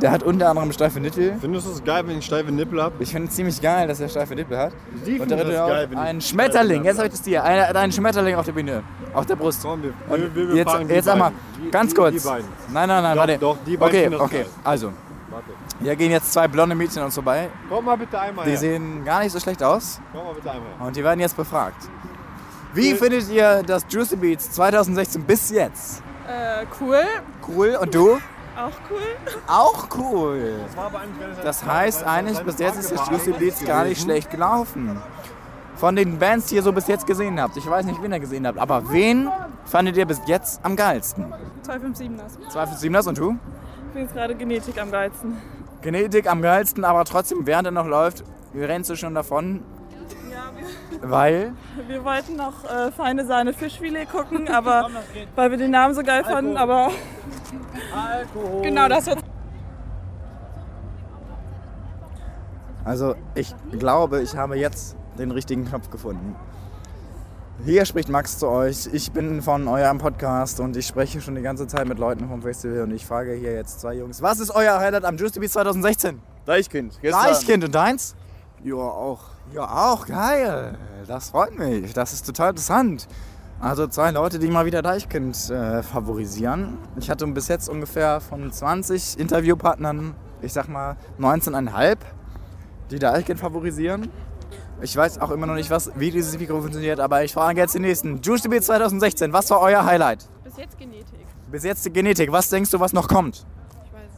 [SPEAKER 16] Der hat unter anderem steife Nippel.
[SPEAKER 4] Findest du es geil, wenn ich steife Nippel habe?
[SPEAKER 16] Ich finde es ziemlich geil, dass er steife Nippel hat.
[SPEAKER 4] Sie
[SPEAKER 16] Und der
[SPEAKER 4] das
[SPEAKER 16] dritte auch
[SPEAKER 4] geil, wenn ich
[SPEAKER 16] ein
[SPEAKER 4] steife
[SPEAKER 16] Schmetterling. Jetzt habe ich das dir. Ein, ein Schmetterling auf der Bühne. Auf der Brust.
[SPEAKER 4] wir-
[SPEAKER 16] Und
[SPEAKER 4] wir- wir
[SPEAKER 16] jetzt, jetzt einmal ganz
[SPEAKER 4] die-
[SPEAKER 16] kurz.
[SPEAKER 4] die beiden.
[SPEAKER 16] Nein, nein, nein,
[SPEAKER 4] Doch,
[SPEAKER 16] warte.
[SPEAKER 4] doch, die beiden
[SPEAKER 16] okay,
[SPEAKER 4] das
[SPEAKER 16] okay.
[SPEAKER 4] geil.
[SPEAKER 16] Also,
[SPEAKER 4] Warte.
[SPEAKER 16] hier gehen jetzt zwei blonde Mädchen uns vorbei.
[SPEAKER 4] Komm mal bitte einmal
[SPEAKER 16] Die
[SPEAKER 4] her.
[SPEAKER 16] sehen gar nicht so schlecht aus.
[SPEAKER 4] Komm mal bitte einmal her.
[SPEAKER 16] Und die werden jetzt befragt. Wie findet ihr das Juicy Beats 2016 bis jetzt?
[SPEAKER 17] Äh, cool.
[SPEAKER 16] Cool. Und du?
[SPEAKER 17] Auch cool.
[SPEAKER 16] Auch cool. Das heißt eigentlich, bis jetzt ist das Juicy Beats gar nicht schlecht gelaufen. Von den Bands, die ihr so bis jetzt gesehen habt. Ich weiß nicht, wen ihr gesehen habt, aber wen fandet ihr bis jetzt am geilsten?
[SPEAKER 17] 257ers.
[SPEAKER 16] 257ers und du?
[SPEAKER 17] Ich bin jetzt gerade Genetik am geilsten.
[SPEAKER 16] Genetik am geilsten, aber trotzdem, während er noch läuft, rennst du schon davon. Weil?
[SPEAKER 17] Wir wollten noch äh, feine Sahne Fischfilet gucken, aber weil wir den Namen so geil fanden, aber genau das jetzt.
[SPEAKER 16] Also ich glaube, ich habe jetzt den richtigen Knopf gefunden. Hier spricht Max zu euch. Ich bin von eurem Podcast und ich spreche schon die ganze Zeit mit Leuten vom Festival und ich frage hier jetzt zwei Jungs. Was ist euer Highlight am Juicy Beats 2016?
[SPEAKER 18] Deichkind.
[SPEAKER 16] Deichkind und deins?
[SPEAKER 18] Ja, auch.
[SPEAKER 16] Ja, auch geil. Das freut mich. Das ist total interessant. Also zwei Leute, die mal wieder Deichkind äh, favorisieren. Ich hatte bis jetzt ungefähr von 20 Interviewpartnern, ich sag mal 19,5, die Deichkind favorisieren. Ich weiß auch immer noch nicht, was, wie dieses Mikro funktioniert, aber ich frage jetzt den nächsten. Juice Beat 2016, was war euer Highlight?
[SPEAKER 17] Bis jetzt Genetik.
[SPEAKER 16] Bis jetzt die Genetik. Was denkst du, was noch kommt?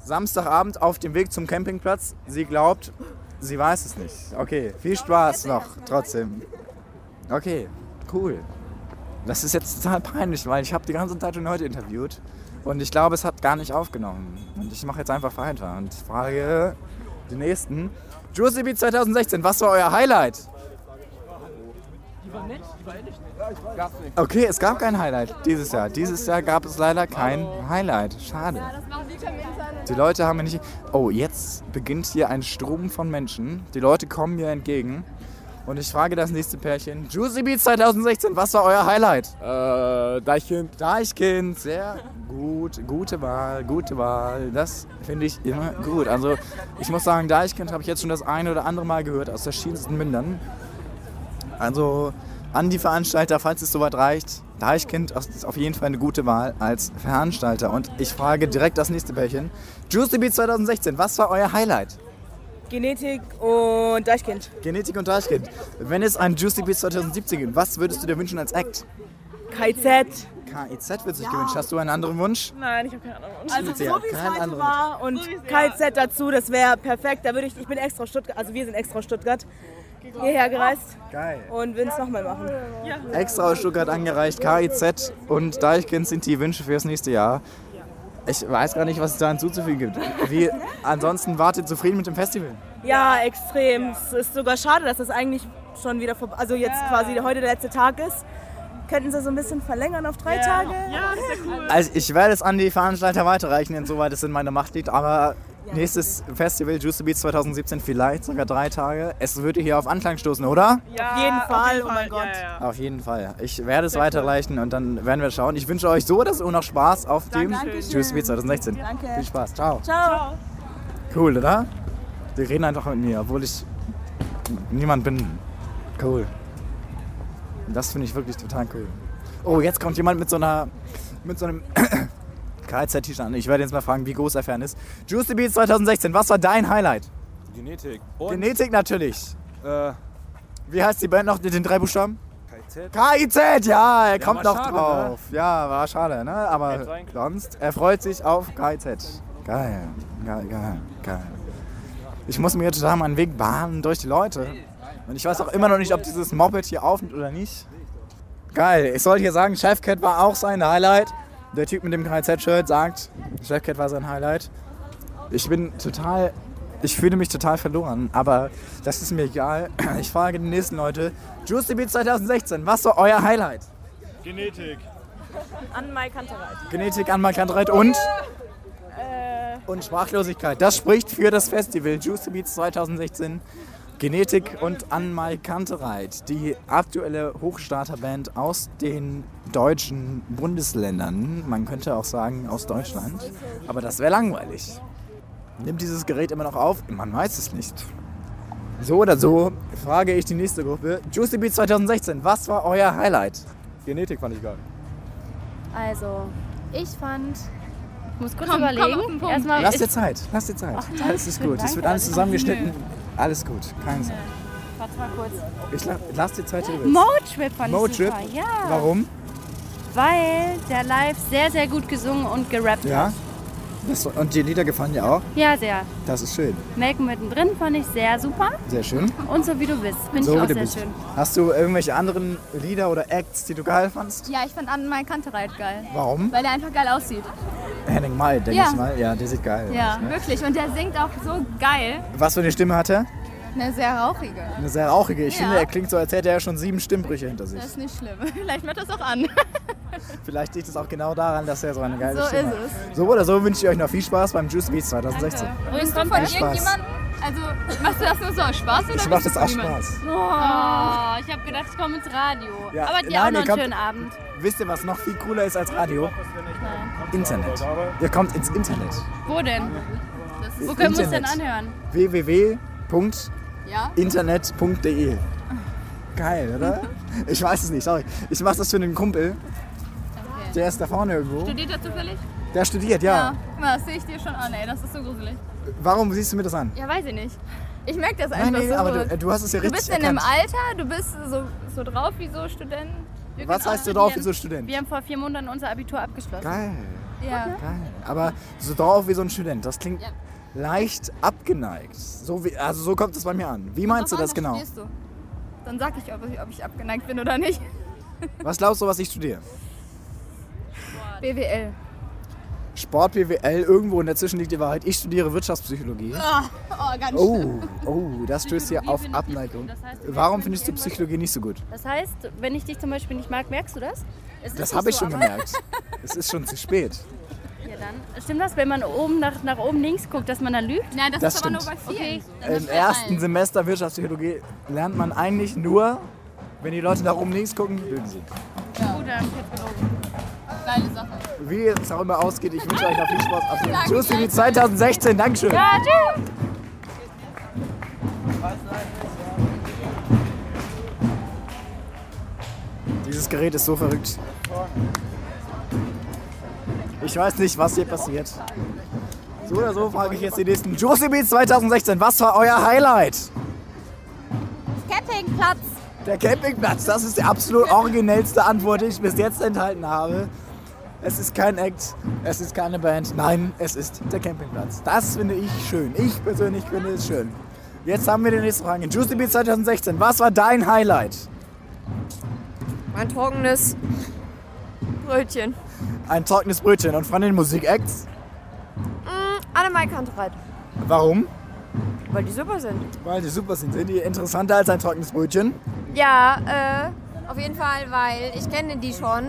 [SPEAKER 16] Samstagabend auf dem Weg zum Campingplatz. Sie glaubt, sie weiß es nicht. Okay, viel Spaß noch trotzdem. Okay, cool. Das ist jetzt total peinlich, weil ich habe die ganze Zeit schon heute interviewt und ich glaube, es hat gar nicht aufgenommen. Und ich mache jetzt einfach weiter und frage die nächsten. Juicy Beat 2016, was war euer Highlight? Okay, es gab kein Highlight dieses Jahr. Dieses Jahr gab es leider kein Highlight. Schade. Die Leute haben mir nicht. Oh, jetzt beginnt hier ein Strom von Menschen. Die Leute kommen mir entgegen. Und ich frage das nächste Pärchen. Juicy Beats 2016, was war euer Highlight? Äh, Deichkind. Deichkind, sehr gut. Gute Wahl, gute Wahl. Das finde ich immer gut. Also, ich muss sagen, Deichkind habe ich jetzt schon das eine oder andere Mal gehört aus verschiedensten Mündern. Also, an die Veranstalter, falls es soweit reicht, Deichkind ist auf jeden Fall eine gute Wahl als Veranstalter. Und ich frage direkt das nächste Pärchen. Juicy Beats 2016, was war euer Highlight?
[SPEAKER 19] Genetik und Deichkind.
[SPEAKER 16] Genetik und Deichkind. Wenn es ein Juicy Beats 2017 gibt, was würdest du dir wünschen als Act?
[SPEAKER 19] KIZ.
[SPEAKER 16] KIZ wird sich gewünscht. Hast du einen anderen Wunsch?
[SPEAKER 17] Nein, ich habe keine Ahnung.
[SPEAKER 19] Also
[SPEAKER 16] Sie
[SPEAKER 19] so wie es
[SPEAKER 16] keinen
[SPEAKER 19] heute
[SPEAKER 16] anderen
[SPEAKER 19] war und KIZ dazu, das wäre perfekt. Da würde ich, ich bin extra aus Stuttgart, also wir sind extra aus Stuttgart hierher gereist.
[SPEAKER 16] Geil.
[SPEAKER 19] Und würden es nochmal machen.
[SPEAKER 16] Extra aus Stuttgart angereicht. KIZ und Deichkind sind die Wünsche für das nächste Jahr. Ich weiß gar nicht, was es da hinzuzufügen gibt. Wie, ansonsten wart ihr zufrieden mit dem Festival?
[SPEAKER 19] Ja, extrem. Es ist sogar schade, dass das eigentlich schon wieder vorbei, also jetzt quasi heute der letzte Tag ist. Könnten sie so ein bisschen verlängern auf drei Tage?
[SPEAKER 17] Ja, ist ja cool.
[SPEAKER 16] Also ich werde es an die Veranstalter weiterreichen, insoweit es in meiner Macht liegt, aber Nächstes Festival Juicy Beats 2017 vielleicht sogar drei Tage. Es würde hier auf Anklang stoßen, oder?
[SPEAKER 8] auf jeden Fall, oh mein Gott.
[SPEAKER 16] Auf jeden Fall. Ich werde es weiterreichen und dann werden wir schauen. Ich wünsche euch so oder so noch Spaß auf dem
[SPEAKER 8] Dankeschön.
[SPEAKER 16] Juicy Beats 2016.
[SPEAKER 8] Danke.
[SPEAKER 16] Viel Spaß. Ciao.
[SPEAKER 8] Ciao.
[SPEAKER 16] Cool, oder? Die reden einfach mit mir, obwohl ich niemand bin. Cool. Das finde ich wirklich total cool. Oh, jetzt kommt jemand mit so einer mit so einem KZ-T-Shirt an. Ich werde jetzt mal fragen, wie groß er Fan ist. Juicy Beats 2016, was war dein Highlight?
[SPEAKER 2] Genetik.
[SPEAKER 16] Genetik natürlich.
[SPEAKER 2] Äh,
[SPEAKER 16] Wie heißt die Band noch mit den drei Buchstaben?
[SPEAKER 2] KZ.
[SPEAKER 16] KIZ, ja, er
[SPEAKER 2] Ja,
[SPEAKER 16] kommt noch
[SPEAKER 2] schade,
[SPEAKER 16] drauf. Ja, war schade, ne? Aber sonst, er freut sich auf KIZ. Geil, geil, geil, geil. Ich muss mir jetzt total meinen Weg bahnen durch die Leute. Und ich weiß auch immer noch nicht, ob dieses Moped hier aufnimmt oder nicht. Geil, ich sollte hier sagen, Chefcat war auch sein Highlight. Der Typ mit dem KIZ-Shirt sagt, Chefcat war sein Highlight. Ich bin total, ich fühle mich total verloren, aber das ist mir egal. Ich frage die nächsten Leute. Juicy Beats 2016, was war euer Highlight?
[SPEAKER 2] Genetik.
[SPEAKER 8] An Mai Kantereit.
[SPEAKER 16] Genetik, Anmalkantereit und?
[SPEAKER 8] Äh,
[SPEAKER 16] Und Sprachlosigkeit. Das spricht für das Festival Juicy Beats 2016. Genetik und Anmal Kantereit, die aktuelle Hochstarterband aus den deutschen Bundesländern. Man könnte auch sagen aus Deutschland. Aber das wäre langweilig. Nimmt dieses Gerät immer noch auf? Man weiß es nicht. So oder so frage ich die nächste Gruppe. Juicy Beats 2016, was war euer Highlight? Genetik fand ich geil.
[SPEAKER 20] Also, ich fand. Ich muss kurz
[SPEAKER 13] Komm, komm
[SPEAKER 20] überlegen.
[SPEAKER 13] auf den Punkt.
[SPEAKER 20] Erstmal
[SPEAKER 16] Lass dir Zeit, lass dir Zeit.
[SPEAKER 20] Ach,
[SPEAKER 16] alles ist gut. Es wird alles zusammengeschnitten. Alles gut, keine Sorge.
[SPEAKER 20] Warte mal kurz.
[SPEAKER 16] Ich la lass dir Zeit, willst.
[SPEAKER 20] Motrip fand ich
[SPEAKER 16] Motrip?
[SPEAKER 20] super, ja.
[SPEAKER 16] Warum?
[SPEAKER 20] Weil der live sehr, sehr gut gesungen und gerappt
[SPEAKER 16] Ja.
[SPEAKER 20] hat.
[SPEAKER 16] Das, und die Lieder gefallen dir auch?
[SPEAKER 20] Ja, sehr.
[SPEAKER 16] Das ist schön.
[SPEAKER 20] Melken mittendrin fand ich sehr super.
[SPEAKER 16] Sehr schön.
[SPEAKER 20] Und so wie du bist, finde
[SPEAKER 16] so
[SPEAKER 20] ich auch sehr
[SPEAKER 16] bist.
[SPEAKER 20] schön.
[SPEAKER 16] Hast du irgendwelche anderen Lieder oder Acts, die du geil fandst?
[SPEAKER 13] Ja, ich fand Anne Kantereit geil.
[SPEAKER 16] Warum?
[SPEAKER 13] Weil der einfach geil aussieht.
[SPEAKER 16] Henning Mai, denke
[SPEAKER 13] Ja.
[SPEAKER 16] ich mal. Ja, der sieht geil
[SPEAKER 13] Ja,
[SPEAKER 16] aus. Ne?
[SPEAKER 13] wirklich. Und der singt auch so geil.
[SPEAKER 16] Was für eine Stimme hat er?
[SPEAKER 13] Eine sehr rauchige.
[SPEAKER 16] Eine sehr rauchige. Ich
[SPEAKER 13] Ja.
[SPEAKER 16] finde, er klingt so, als hätte er schon sieben Stimmbrüche hinter sich.
[SPEAKER 13] Das ist nicht schlimm. Vielleicht wird das auch an.
[SPEAKER 16] Vielleicht liegt es auch genau daran, dass er so eine geile
[SPEAKER 13] So
[SPEAKER 16] Stimme
[SPEAKER 13] ist
[SPEAKER 16] hat. So oder so wünsche ich euch noch viel Spaß beim Juice Beats 2016.
[SPEAKER 13] Bringst du von irgendjemandem? Also, machst du das nur so aus Spaß oder
[SPEAKER 16] Ich mach das aus
[SPEAKER 13] jemandem?
[SPEAKER 16] Spaß.
[SPEAKER 20] Oh, ich habe gedacht, ich komme ins Radio.
[SPEAKER 16] Ja,
[SPEAKER 20] Aber dir
[SPEAKER 16] nein,
[SPEAKER 20] auch noch einen
[SPEAKER 16] kommt-
[SPEAKER 20] schönen Abend.
[SPEAKER 16] Wisst ihr, was noch viel cooler ist als Radio? Internet. Ihr kommt ins Internet.
[SPEAKER 20] Wo denn? Wo können wir uns denn
[SPEAKER 16] Internet.
[SPEAKER 20] Anhören?
[SPEAKER 16] www.internet.de Geil, oder? Ich weiß es nicht, sorry. Ich mach das für einen Kumpel. Der ist da vorne irgendwo.
[SPEAKER 13] Studiert er zufällig?
[SPEAKER 16] Der studiert, ja.
[SPEAKER 13] Ja, das sehe ich dir schon an, ey. Das ist so gruselig.
[SPEAKER 16] Warum siehst du mir das an?
[SPEAKER 13] Ja, weiß ich nicht. Ich merke das
[SPEAKER 16] Nein,
[SPEAKER 13] einfach
[SPEAKER 16] nee,
[SPEAKER 13] so.
[SPEAKER 16] aber du- du hast es ja
[SPEAKER 13] Du
[SPEAKER 16] richtig
[SPEAKER 13] bist in einem
[SPEAKER 16] erkannt.
[SPEAKER 13] Alter, du bist so, so drauf wie so Student. Wir
[SPEAKER 16] Was heißt du drauf wie so Student?
[SPEAKER 20] Wir haben vor vier Monaten unser Abitur abgeschlossen.
[SPEAKER 16] Geil.
[SPEAKER 13] Ja.
[SPEAKER 16] Geil. Aber so drauf wie so ein Student, das klingt leicht abgeneigt. So wie, also so kommt es bei mir an. Wie meinst du das genau?
[SPEAKER 13] du? Dann sag ich ob, ich, ob ich abgeneigt bin oder nicht.
[SPEAKER 16] Was glaubst du, was ich studiere?
[SPEAKER 13] BWL.
[SPEAKER 16] Sport, BWL, irgendwo in dazwischen liegt die Wahrheit. Ich studiere Wirtschaftspsychologie.
[SPEAKER 13] Oh, oh ganz
[SPEAKER 16] Oh,
[SPEAKER 13] schlimm.
[SPEAKER 16] oh, das stößt hier auf Abneigung. Warum findest du Psychologie nicht so gut?
[SPEAKER 20] Das heißt, wenn ich dich zum Beispiel nicht mag, merkst du das?
[SPEAKER 16] Das habe ich
[SPEAKER 20] so,
[SPEAKER 16] schon
[SPEAKER 20] aber-
[SPEAKER 16] gemerkt. Es ist schon zu spät.
[SPEAKER 20] Ja, dann. Stimmt das, wenn man oben nach, nach oben links guckt, dass man dann lügt?
[SPEAKER 13] Nein, das,
[SPEAKER 16] Das
[SPEAKER 13] ist aber
[SPEAKER 16] stimmt.
[SPEAKER 13] nur bei vielen.
[SPEAKER 16] Im ersten Semester Wirtschaftspsychologie lernt man eigentlich nur, wenn die Leute nach oben links gucken, lügen sie.
[SPEAKER 20] Gut, dann jetzt gelogen.
[SPEAKER 13] Geile Sache.
[SPEAKER 16] Wie es auch immer ausgeht, ich wünsche euch noch viel Spaß auf dem
[SPEAKER 13] Danke,
[SPEAKER 16] Juicy 2016. Dankeschön.
[SPEAKER 20] Ja, tschüss.
[SPEAKER 16] Dieses Gerät ist so verrückt. Ich weiß nicht, was hier passiert. So oder so frage ich jetzt die nächsten. Juicy Beats 2016, was war euer Highlight?
[SPEAKER 13] Campingplatz.
[SPEAKER 16] Der Campingplatz, das ist die absolut originellste Antwort, die ich bis jetzt enthalten habe. Es ist kein Act, es ist keine Band, nein, es ist der Campingplatz. Das finde ich schön. Ich persönlich finde es schön. Jetzt haben wir die nächste Frage. Juicy Beats 2016, was war dein Highlight?
[SPEAKER 21] Ein trockenes Brötchen.
[SPEAKER 16] Ein trockenes Brötchen und von den Musikacts?
[SPEAKER 21] Mm, Annemai Kantereit.
[SPEAKER 16] Warum?
[SPEAKER 21] Weil die super sind.
[SPEAKER 16] Weil die super sind. Sind die interessanter als ein trockenes Brötchen?
[SPEAKER 21] Ja, äh, auf jeden Fall, weil ich kenne die schon,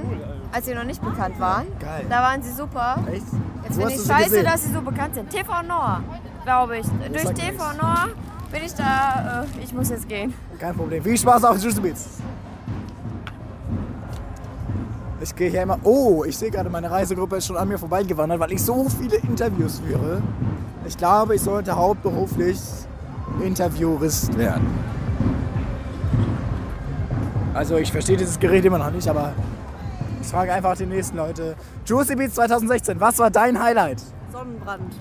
[SPEAKER 21] als sie noch nicht bekannt waren.
[SPEAKER 16] Geil.
[SPEAKER 21] Da waren sie super.
[SPEAKER 16] Echt?
[SPEAKER 21] Jetzt finde ich scheiße,
[SPEAKER 16] gesehen?
[SPEAKER 21] dass sie so bekannt sind. TV Noah.
[SPEAKER 22] glaube ich. Durch TV Nord bin ich da, äh, ich muss jetzt gehen.
[SPEAKER 16] Kein Problem. Viel Spaß auf Juicy Beats. Ich gehe hier immer. Oh, ich sehe gerade, meine Reisegruppe ist schon an mir vorbeigewandert, weil ich so viele Interviews führe. Ich glaube, ich sollte hauptberuflich Interviewist werden. Also, ich verstehe dieses Gerät immer noch nicht, aber ich frage einfach die nächsten Leute. Juicy Beats 2016, was war dein Highlight?
[SPEAKER 23] Sonnenbrand.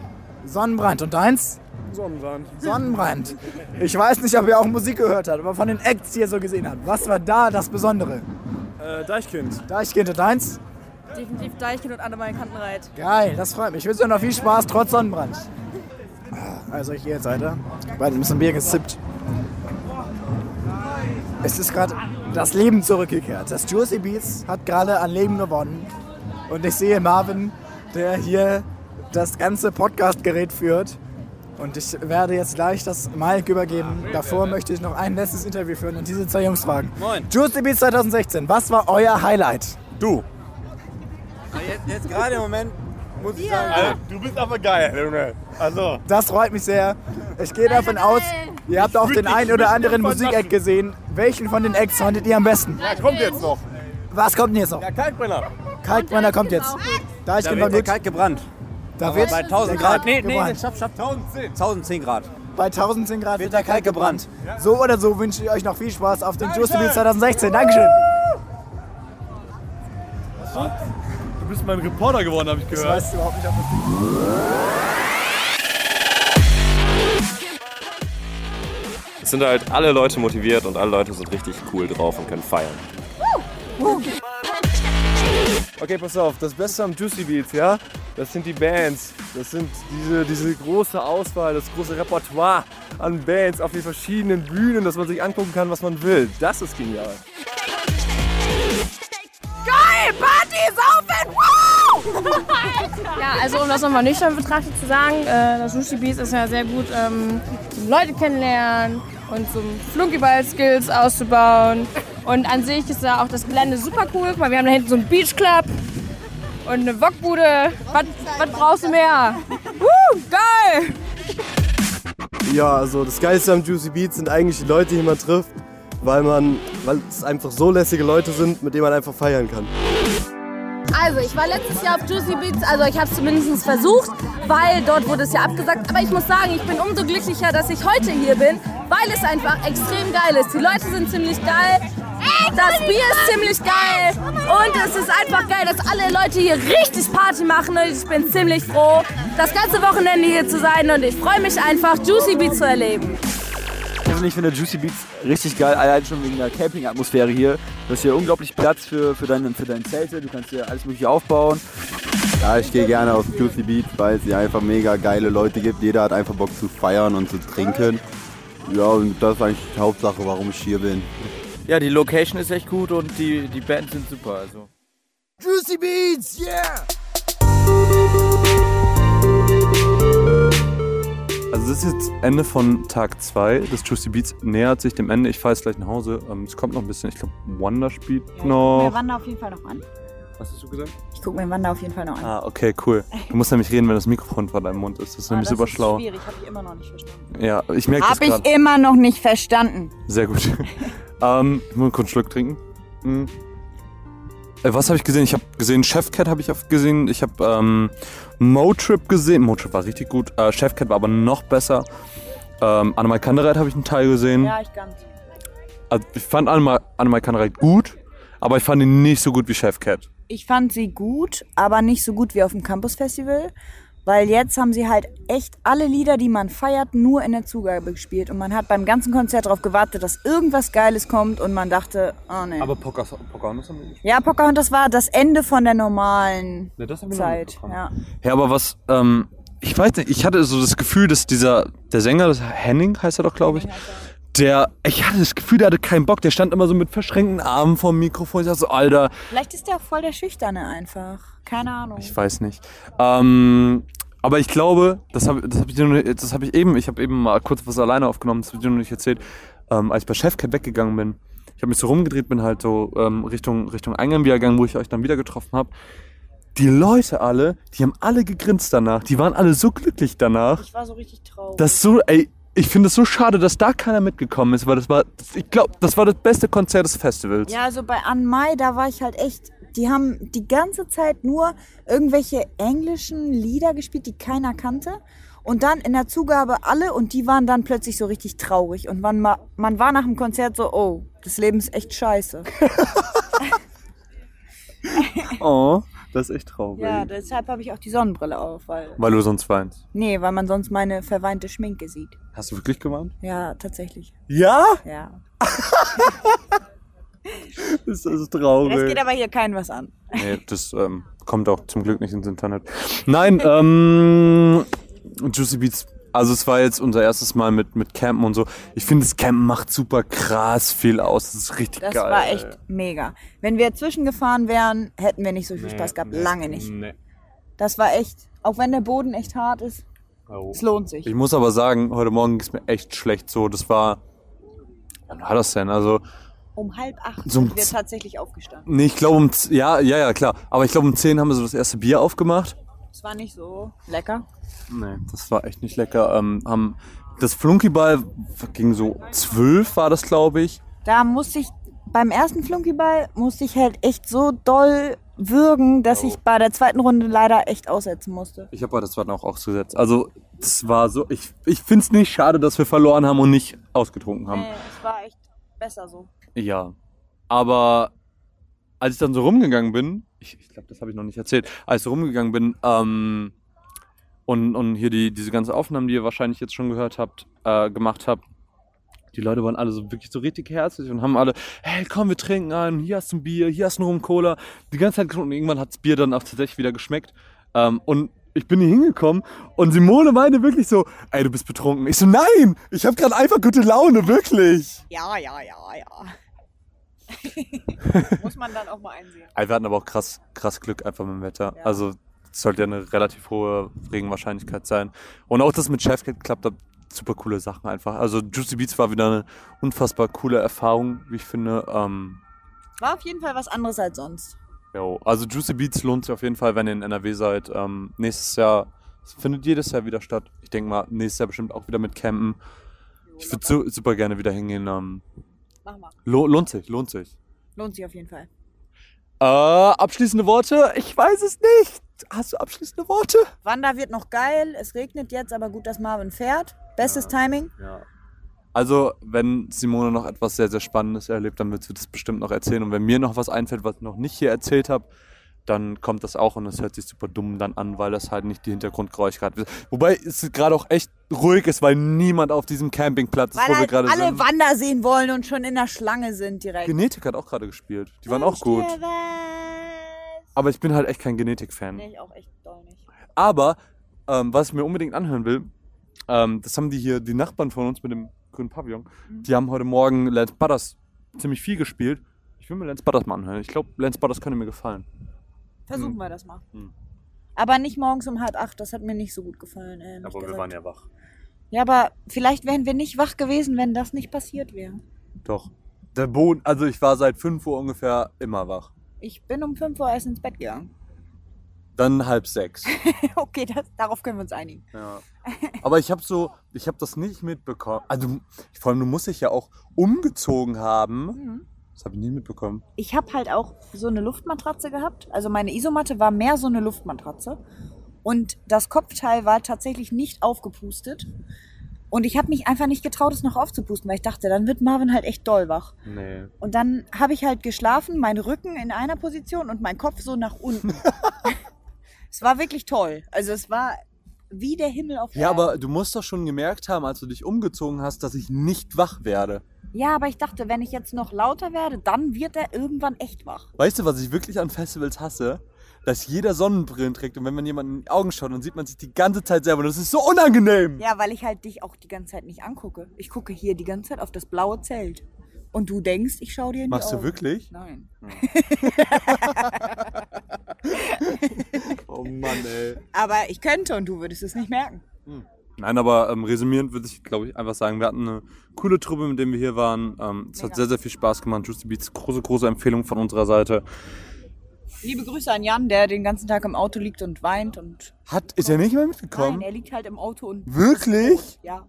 [SPEAKER 16] Sonnenbrand. Und deins?
[SPEAKER 13] Sonnenbrand.
[SPEAKER 16] Sonnenbrand. Ich weiß nicht, ob ihr auch Musik gehört habt, aber von den Acts, die ihr so gesehen habt, was war da das Besondere?
[SPEAKER 13] Äh, Deichkind.
[SPEAKER 16] Deichkind und deins?
[SPEAKER 23] Definitiv Deichkind und Annemal Kantenreit.
[SPEAKER 16] Geil, das freut mich. Ich wünsche euch noch viel Spaß, trotz Sonnenbrand. Also ich gehe jetzt weiter. Beide müssen Bier gesippt. Es ist gerade das Leben zurückgekehrt. Das Juicy Beats hat gerade an Leben gewonnen. Und ich sehe Marvin, der hier das ganze Podcast-Gerät führt. Und ich werde jetzt gleich das Mike übergeben. Davor möchte ich noch ein letztes Interview führen und diese zwei Jungs fragen.
[SPEAKER 13] Moin.
[SPEAKER 16] Juicy Beats 2016, was war euer Highlight?
[SPEAKER 13] Du.
[SPEAKER 24] Jetzt, jetzt gerade im Moment muss ich sagen,
[SPEAKER 13] Also, du bist aber geil, Junge. Also.
[SPEAKER 16] Das freut mich sehr. Ich gehe davon aus, ihr habt auch den einen oder anderen Musik-Act gesehen. Welchen von den Acts fandet ihr am besten?
[SPEAKER 13] Ja, kommt jetzt noch.
[SPEAKER 16] Was kommt denn jetzt noch?
[SPEAKER 13] Der Kalkbrenner.
[SPEAKER 16] Kalkbrenner kommt jetzt. Da ich
[SPEAKER 24] da
[SPEAKER 16] bin
[SPEAKER 24] wird
[SPEAKER 16] beim
[SPEAKER 24] kalt gebrannt.
[SPEAKER 16] Da wird
[SPEAKER 24] bei 1000
[SPEAKER 16] der
[SPEAKER 24] Grad. Nee, nee,
[SPEAKER 16] gebrannt.
[SPEAKER 24] stopp, stopp. 1010. 1010 Grad.
[SPEAKER 16] Bei 1010 Grad wird der Kalk gebrannt. So oder so wünsche ich euch noch viel Spaß auf den Juicy Beats 2016. Dankeschön.
[SPEAKER 2] Du bist mein Reporter geworden, habe ich
[SPEAKER 16] Das
[SPEAKER 2] gehört.
[SPEAKER 16] weißt du überhaupt nicht, ob das
[SPEAKER 7] Es sind halt alle Leute motiviert und alle Leute sind richtig cool drauf und können feiern.
[SPEAKER 4] Okay, pass auf, das Beste am Juicy Beats, ja? Das sind die Bands. Das sind diese, diese große Auswahl, das große Repertoire an Bands auf den verschiedenen Bühnen, dass man sich angucken kann, was man will. Das ist genial.
[SPEAKER 22] Geil, Party, saufen, wow! ja, also um das nochmal nüchtern betrachtet zu sagen, äh, das Sushi Beats ist ja sehr gut, ähm, Leute kennenlernen und zum Flunkyball-Skills auszubauen. Und an sich ist ja auch das Gelände super cool. Guck wir haben da hinten so einen Beach Club und eine Wokbude. Was, was brauchst du mehr? Woo, geil!
[SPEAKER 4] Ja, also das Geilste am Juicy Beats sind eigentlich die Leute, die man trifft, weil man, weil es einfach so lässige Leute sind, mit denen man einfach feiern kann.
[SPEAKER 25] Also, ich war letztes Jahr auf Juicy Beats, also ich habe es zumindest versucht, weil dort wurde es ja abgesagt. Aber ich muss sagen, ich bin umso glücklicher, dass ich heute hier bin, weil es einfach extrem geil ist. Die Leute sind ziemlich geil, das Bier ist ziemlich geil und es ist einfach geil, dass alle Leute hier richtig Party machen und ich bin ziemlich froh, das ganze Wochenende hier zu sein und ich freue mich einfach, Juicy Beats zu erleben.
[SPEAKER 10] Also ich finde Juicy Beats richtig geil, allein schon wegen der Camping-Atmosphäre hier. Du hast hier unglaublich Platz für, für, deine, für deine Zelte, du kannst hier alles mögliche aufbauen.
[SPEAKER 26] Ja, ich gehe gerne auf Juicy Beat, weil es hier einfach mega geile Leute gibt. Jeder hat einfach Bock zu feiern und zu trinken. Ja, und das ist eigentlich die Hauptsache, warum ich hier bin.
[SPEAKER 10] Ja, die Location ist echt gut und die, die Bands sind super. Also.
[SPEAKER 16] Juicy Beats, yeah!
[SPEAKER 2] Also das ist jetzt Ende von Tag 2 des Juicy Beats, nähert sich dem Ende. Ich fahre jetzt gleich nach Hause. Ähm, es kommt noch ein bisschen, ich glaube, Wonder spielt
[SPEAKER 3] Wir
[SPEAKER 2] noch.
[SPEAKER 3] wandern auf jeden Fall noch an.
[SPEAKER 2] Was hast du gesagt?
[SPEAKER 3] Ich gucke mir Wander auf jeden Fall noch an.
[SPEAKER 2] Ah, okay, cool. Du musst nämlich reden, wenn das Mikrofon vor deinem Mund ist. Das ist
[SPEAKER 3] Ah,
[SPEAKER 2] nämlich super schlau.
[SPEAKER 3] schwierig, habe ich immer noch nicht verstanden.
[SPEAKER 2] Ja, ich merke das
[SPEAKER 3] Habe ich immer noch nicht verstanden.
[SPEAKER 2] Sehr gut. ähm, ich muss kurz einen Schluck trinken. Mm. Äh, was habe ich gesehen? Ich habe gesehen, Chefcat habe ich gesehen. Ich habe ähm, Motrip gesehen. Motrip war richtig gut. Äh, Chefcat war aber noch besser. Ähm, Annemal Kandereit habe ich einen Teil gesehen.
[SPEAKER 3] Ja, ich ganz.
[SPEAKER 2] Also, ich fand Annemal, Annemal Kandereit gut, aber ich fand ihn nicht so gut wie Chefcat.
[SPEAKER 3] Ich fand sie gut, aber nicht so gut wie auf dem Campus Festival. Weil jetzt haben sie halt echt alle Lieder, die man feiert, nur in der Zugabe gespielt. Und man hat beim ganzen Konzert darauf gewartet, dass irgendwas Geiles kommt. Und man dachte, oh ne.
[SPEAKER 2] Aber Pocahontas Pocahontas haben wir nicht.
[SPEAKER 3] Ja, Pocahontas war das Ende von der normalen
[SPEAKER 2] Ne, das haben wir noch
[SPEAKER 3] Zeit. Ja.
[SPEAKER 2] Ja, aber was, ähm, ich weiß nicht, ich hatte so das Gefühl, dass dieser, der Sänger, das Henning heißt er doch, glaube ich, der, ich hatte das Gefühl, der hatte keinen Bock, der stand immer so mit verschränkten Armen vorm Mikrofon. Ich dachte so, Alter,
[SPEAKER 3] Vielleicht ist der auch voll der Schüchterne einfach. Keine Ahnung.
[SPEAKER 2] ich weiß nicht. Ähm, aber ich glaube, das habe das hab ich, nicht- das hab ich eben, ich habe eben mal kurz was alleine aufgenommen, das habe ich dir noch nicht erzählt, ähm, als ich bei Chefcat weggegangen bin. Ich habe mich so rumgedreht, bin halt so ähm, Richtung, Richtung Eingang wieder gegangen, wo ich euch dann wieder getroffen habe. die Leute alle, die haben alle gegrinst danach. Die waren alle so glücklich danach.
[SPEAKER 3] Ich war so richtig traurig.
[SPEAKER 2] Das so, ey, ich finde es so schade, dass da keiner mitgekommen ist, weil das war, ich glaube, das war das beste Konzert des Festivals.
[SPEAKER 3] Ja, also bei An Mai, da war ich halt echt. Die haben die ganze Zeit nur irgendwelche englischen Lieder gespielt, die keiner kannte. Und dann in der Zugabe alle und die waren dann plötzlich so richtig traurig. Und man, ma- man war nach dem Konzert so, oh, das Leben ist echt scheiße.
[SPEAKER 2] Oh, das ist echt traurig.
[SPEAKER 3] ja, deshalb habe ich auch die Sonnenbrille auf, weil.
[SPEAKER 2] Weil du sonst weinst.
[SPEAKER 3] Nee, weil man sonst meine verweinte Schminke sieht.
[SPEAKER 2] Hast du wirklich geweint?
[SPEAKER 3] Ja, tatsächlich.
[SPEAKER 2] Ja?
[SPEAKER 3] Ja.
[SPEAKER 2] Das ist traurig.
[SPEAKER 3] Das geht aber hier keinen was an.
[SPEAKER 2] Nee, das ähm, kommt auch zum Glück nicht ins Internet. Nein, ähm, Juicy Beats, also es war jetzt unser erstes Mal mit, mit Campen und so. Ich finde, das Campen macht super krass viel aus. Das ist richtig
[SPEAKER 3] Das
[SPEAKER 2] geil.
[SPEAKER 3] war echt mega. Wenn wir zwischengefahren wären, hätten wir nicht so viel
[SPEAKER 2] Nee,
[SPEAKER 3] Spaß gehabt.
[SPEAKER 2] nee,
[SPEAKER 3] Lange nicht.
[SPEAKER 2] Nee.
[SPEAKER 3] Das war echt, auch wenn der Boden echt hart ist, es lohnt sich.
[SPEAKER 2] Ich muss aber sagen, heute Morgen ist mir echt schlecht so. Das war, wann war das denn? Also,
[SPEAKER 3] Um halb acht
[SPEAKER 2] So um
[SPEAKER 3] sind wir tatsächlich aufgestanden.
[SPEAKER 2] nee, ich glaube um, ja, ja, ja, klar. Aber ich glaube um 10 haben wir so das erste Bier aufgemacht.
[SPEAKER 3] Es war nicht so lecker.
[SPEAKER 2] Nee, das war echt nicht lecker. Ähm, haben, das Flunkyball ging so 12 war das, glaube ich.
[SPEAKER 3] Da musste ich, beim ersten Flunkyball musste ich halt echt so doll würgen, dass ich bei der zweiten Runde leider echt aussetzen musste.
[SPEAKER 2] Ich habe das Warten auch ausgesetzt. Also, es war so, ich, ich finde es nicht schade, dass wir verloren haben und nicht ausgetrunken haben.
[SPEAKER 3] Nee, es war echt besser so.
[SPEAKER 2] Ja. Aber als ich dann so rumgegangen bin, ich, ich glaube, das habe ich noch nicht erzählt, als ich so rumgegangen bin, ähm, und, und hier die, diese ganzen Aufnahmen, die ihr wahrscheinlich jetzt schon gehört habt, äh, gemacht habt, die Leute waren alle so wirklich so richtig herzlich und haben alle, hey, komm, wir trinken ein, hier hast du ein Bier, hier hast du einen Rum Cola. Die ganze Zeit getrunken und irgendwann hat das Bier dann auch tatsächlich wieder geschmeckt. Ähm, und ich bin hier hingekommen und Simone meinte wirklich so, ey, du bist betrunken. Ich so, nein, ich habe gerade einfach gute Laune, wirklich.
[SPEAKER 3] Ja, ja, ja, ja. Muss man dann auch mal einsehen.
[SPEAKER 2] Ey, wir hatten aber auch krass, krass Glück einfach mit dem Wetter. Also es sollte ja eine relativ hohe Regenwahrscheinlichkeit sein. Und auch das mit Chef geklappt hat, super coole Sachen einfach. Also Juicy Beats war wieder eine unfassbar coole Erfahrung, wie ich finde. Ähm,
[SPEAKER 3] War auf jeden Fall was anderes als sonst.
[SPEAKER 2] jo. Also Juicy Beats lohnt sich auf jeden Fall, wenn ihr in NRW seid. Ähm, nächstes Jahr, findet jedes Jahr wieder statt. Ich denke mal, nächstes Jahr bestimmt auch wieder mit Campen. Ich würde so, super gerne wieder hingehen. Ähm,
[SPEAKER 3] Mach mal.
[SPEAKER 2] lo lohnt sich, lohnt sich.
[SPEAKER 3] Lohnt sich auf jeden Fall.
[SPEAKER 2] Äh, abschließende Worte? Ich weiß es nicht. Hast du abschließende Worte?
[SPEAKER 3] Wander wird noch geil. Es regnet jetzt, aber gut, dass Marvin fährt. Bestes Timing.
[SPEAKER 2] Also, wenn Simone noch etwas sehr, sehr Spannendes erlebt, dann wird sie das bestimmt noch erzählen. Und wenn mir noch was einfällt, was ich noch nicht hier erzählt habe, dann kommt das auch und es hört sich super dumm dann an, weil das halt nicht die Hintergrundgeräusche hat. Wobei es gerade auch echt ruhig ist, weil niemand auf diesem Campingplatz ist,
[SPEAKER 3] Weil
[SPEAKER 2] wo wir
[SPEAKER 3] halt
[SPEAKER 2] gerade
[SPEAKER 3] alle
[SPEAKER 2] sind.
[SPEAKER 3] Wander sehen wollen und schon in der Schlange sind direkt.
[SPEAKER 2] Genetik hat auch gerade gespielt. Die waren auch gut. Aber ich bin halt echt kein Genetik-Fan.
[SPEAKER 3] Nee, ich auch echt doll nicht.
[SPEAKER 2] Aber ähm, was ich mir unbedingt anhören will, ähm, das haben die hier, die Nachbarn von uns mit dem grünen Pavillon,
[SPEAKER 3] Mhm.
[SPEAKER 2] die haben heute Morgen Lance Butters ziemlich viel gespielt. Ich will mir Lance Butters mal anhören. Ich glaube, Lance Butters könnte mir gefallen.
[SPEAKER 3] Versuchen
[SPEAKER 2] Hm.
[SPEAKER 3] wir das mal.
[SPEAKER 2] Hm.
[SPEAKER 3] Aber nicht morgens um halb acht, das hat mir nicht so gut gefallen. ehrlich
[SPEAKER 2] Aber wir
[SPEAKER 3] gesagt.
[SPEAKER 2] waren ja wach.
[SPEAKER 3] Ja, aber vielleicht wären wir nicht wach gewesen, wenn das nicht passiert wäre.
[SPEAKER 2] Doch. Der Boden, also ich war seit 5 Uhr ungefähr immer wach.
[SPEAKER 3] Ich bin um 5 Uhr erst ins Bett gegangen.
[SPEAKER 2] Dann halb sechs.
[SPEAKER 3] okay, das, darauf können wir uns einigen.
[SPEAKER 2] Ja. Aber ich habe so, ich habe das nicht mitbekommen. Also vor allem, du musst dich ja auch umgezogen haben.
[SPEAKER 3] Mhm.
[SPEAKER 2] Das habe ich nie mitbekommen.
[SPEAKER 3] Ich habe halt auch so eine Luftmatratze gehabt. Also meine Isomatte war mehr so eine Luftmatratze. Und das Kopfteil war tatsächlich nicht aufgepustet. Und ich habe mich einfach nicht getraut, es noch aufzupusten, weil ich dachte, dann wird Marvin halt echt doll wach.
[SPEAKER 2] Nee.
[SPEAKER 3] Und dann habe ich halt geschlafen, mein Rücken in einer Position und mein Kopf so nach unten. es war wirklich toll. Also es war wie der Himmel auf
[SPEAKER 2] Ja, aber du musst doch schon gemerkt haben, als du dich umgezogen hast, dass ich nicht wach werde.
[SPEAKER 3] Ja, aber ich dachte, wenn ich jetzt noch lauter werde, dann wird er irgendwann echt wach.
[SPEAKER 2] Weißt du, was ich wirklich an Festivals hasse? Dass jeder Sonnenbrillen trägt und wenn man jemanden in die Augen schaut, dann sieht man sich die ganze Zeit selber und das ist so unangenehm.
[SPEAKER 3] Ja, weil ich halt dich auch die ganze Zeit nicht angucke. Ich gucke hier die ganze Zeit auf das blaue Zelt. Und du denkst, ich schaue dir in die
[SPEAKER 2] Machst du
[SPEAKER 3] Augen.
[SPEAKER 2] wirklich?
[SPEAKER 3] Nein.
[SPEAKER 2] Oh Mann, ey.
[SPEAKER 3] Aber ich könnte und du würdest es nicht merken.
[SPEAKER 2] Nein, aber ähm, resümierend würde ich, glaube ich, einfach sagen, wir hatten eine coole Truppe, mit der wir hier waren. Ähm, es hat sehr, sehr viel Spaß gemacht. Juicy Beats, große, große Empfehlung von unserer Seite.
[SPEAKER 3] Liebe Grüße an Jan, der den ganzen Tag im Auto liegt und weint und.
[SPEAKER 2] Hat, ist er nicht mehr mitgekommen?
[SPEAKER 3] Nein, er liegt halt im Auto und.
[SPEAKER 2] Wirklich?
[SPEAKER 3] Ja.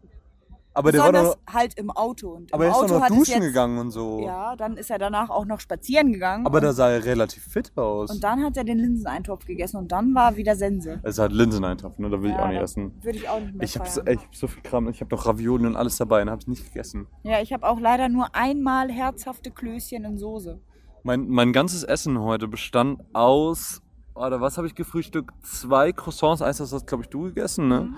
[SPEAKER 2] Aber der war
[SPEAKER 3] Besonders
[SPEAKER 2] doch,
[SPEAKER 3] halt im Auto. Und
[SPEAKER 2] aber
[SPEAKER 3] im
[SPEAKER 2] er ist
[SPEAKER 3] Auto
[SPEAKER 2] doch noch duschen
[SPEAKER 3] jetzt,
[SPEAKER 2] gegangen und so.
[SPEAKER 3] Ja, dann ist er danach auch noch spazieren gegangen.
[SPEAKER 2] Aber da sah er relativ fit aus.
[SPEAKER 3] und dann hat er den Linseneintopf gegessen und dann war wieder Sense.
[SPEAKER 2] Es hat Linseneintopf, ne? Da will ich
[SPEAKER 3] Ja,
[SPEAKER 2] auch nicht essen.
[SPEAKER 3] würde ich auch nicht mehr
[SPEAKER 2] Ich habe so, ey, ich hab so viel Kram. Ich habe noch Ravioli und alles dabei und habe es nicht gegessen.
[SPEAKER 3] Ja, ich habe auch leider nur einmal herzhafte Klößchen in Soße.
[SPEAKER 2] Mein, mein ganzes Essen heute bestand aus. Warte, was habe ich gefrühstückt? Zwei Croissants. Eins das hast, glaube ich, du gegessen, ne?
[SPEAKER 3] Mhm.